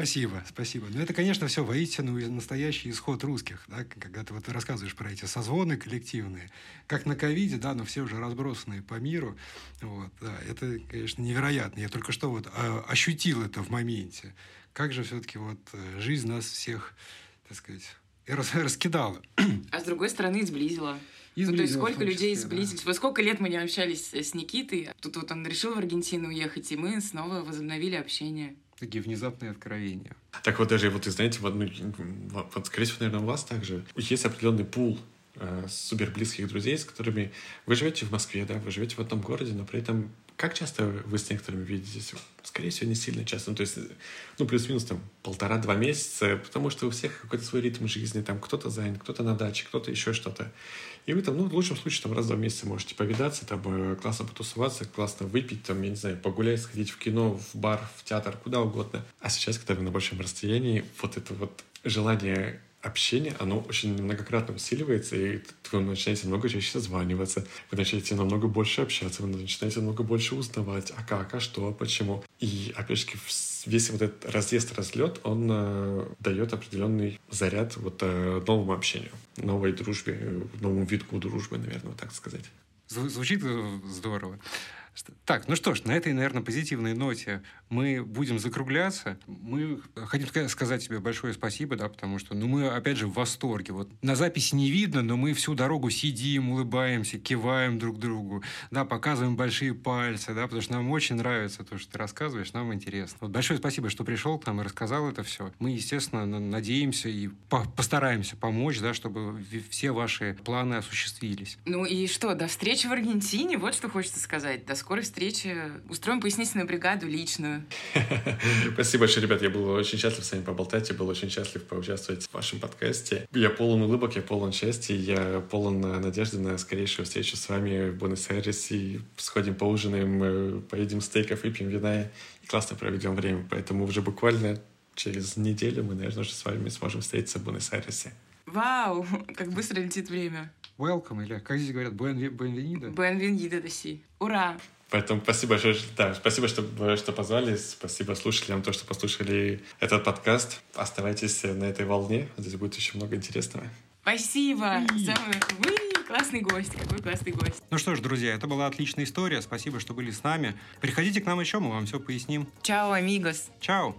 Спасибо, спасибо. Но это, конечно, все воистину настоящий исход русских, да, когда ты вот рассказываешь про эти созвоны коллективные, как на ковиде, да, но все уже разбросанные по миру. Вот, да, это, конечно, невероятно. Я только что вот а, ощутил это в моменте. Как же все-таки вот э, жизнь нас всех, так сказать, раскидала.
А с другой стороны, сблизила.
И
ну, то есть сколько
том
людей
числе, да.
сблизились. Вот сколько лет мы не общались с Никитой. Тут вот он решил в Аргентину уехать, и мы снова возобновили общение.
Такие внезапные откровения.
Так вот даже, вот, и знаете, в одну, вот, скорее всего, наверное, у вас также есть определенный пул э, супер друзей, с которыми вы живете в Москве, да, вы живете в одном городе, но при этом как часто вы с некоторыми видитесь? Скорее всего, не сильно часто. Ну, то есть, ну, плюс-минус там полтора-два месяца, потому что у всех какой-то свой ритм жизни, там кто-то занят, кто-то на даче, кто-то еще что-то. И вы там, ну, в лучшем случае, там раз в два месяца можете повидаться, там э, классно потусоваться, классно выпить, там, я не знаю, погулять, сходить в кино, в бар, в театр, куда угодно. А сейчас, когда вы на большом расстоянии, вот это вот желание общение, оно очень многократно усиливается, и вы начинаете много чаще созваниваться, вы начинаете намного больше общаться, вы начинаете намного больше узнавать, а как, а что, а почему. И, опять же, весь вот этот разъезд, разлет, он э, дает определенный заряд вот э, новому общению, новой дружбе, новому витку дружбы, наверное, так сказать.
Звучит э, здорово. Так, ну что ж, на этой, наверное, позитивной ноте мы будем закругляться. Мы хотим сказать тебе большое спасибо, да, потому что, ну, мы, опять же, в восторге. Вот на записи не видно, но мы всю дорогу сидим, улыбаемся, киваем друг другу, да, показываем большие пальцы, да, потому что нам очень нравится то, что ты рассказываешь, нам интересно. Вот большое спасибо, что пришел к нам и рассказал это все. Мы, естественно, надеемся и по постараемся помочь, да, чтобы все ваши планы осуществились.
Ну и что, до встречи в Аргентине, вот что хочется сказать. До скорой встречи. Устроим пояснительную бригаду личную.
Спасибо большое, ребят. Я был очень счастлив с вами поболтать. Я был очень счастлив поучаствовать в вашем подкасте. Я полон улыбок, я полон счастья, я полон надежды на скорейшую встречу с вами в Буэнос-Айресе. Сходим поужинаем, поедим стейков, выпьем вина и классно проведем время. Поэтому уже буквально через неделю мы, наверное, уже с вами сможем встретиться в Буэнос-Айресе.
Вау, как быстро летит время.
Welcome, или как здесь говорят, buenvenido?
Buenvenido, да Ура!
Поэтому спасибо большое, да, спасибо, что, что позвали, спасибо слушателям, то, что послушали этот подкаст. Оставайтесь на этой волне, здесь будет еще много интересного.
Спасибо! Самый... Вы классный гость, какой классный гость.
Ну что ж, друзья, это была отличная история, спасибо, что были с нами. Приходите к нам еще, мы вам все поясним.
Чао, амигос.
Чао.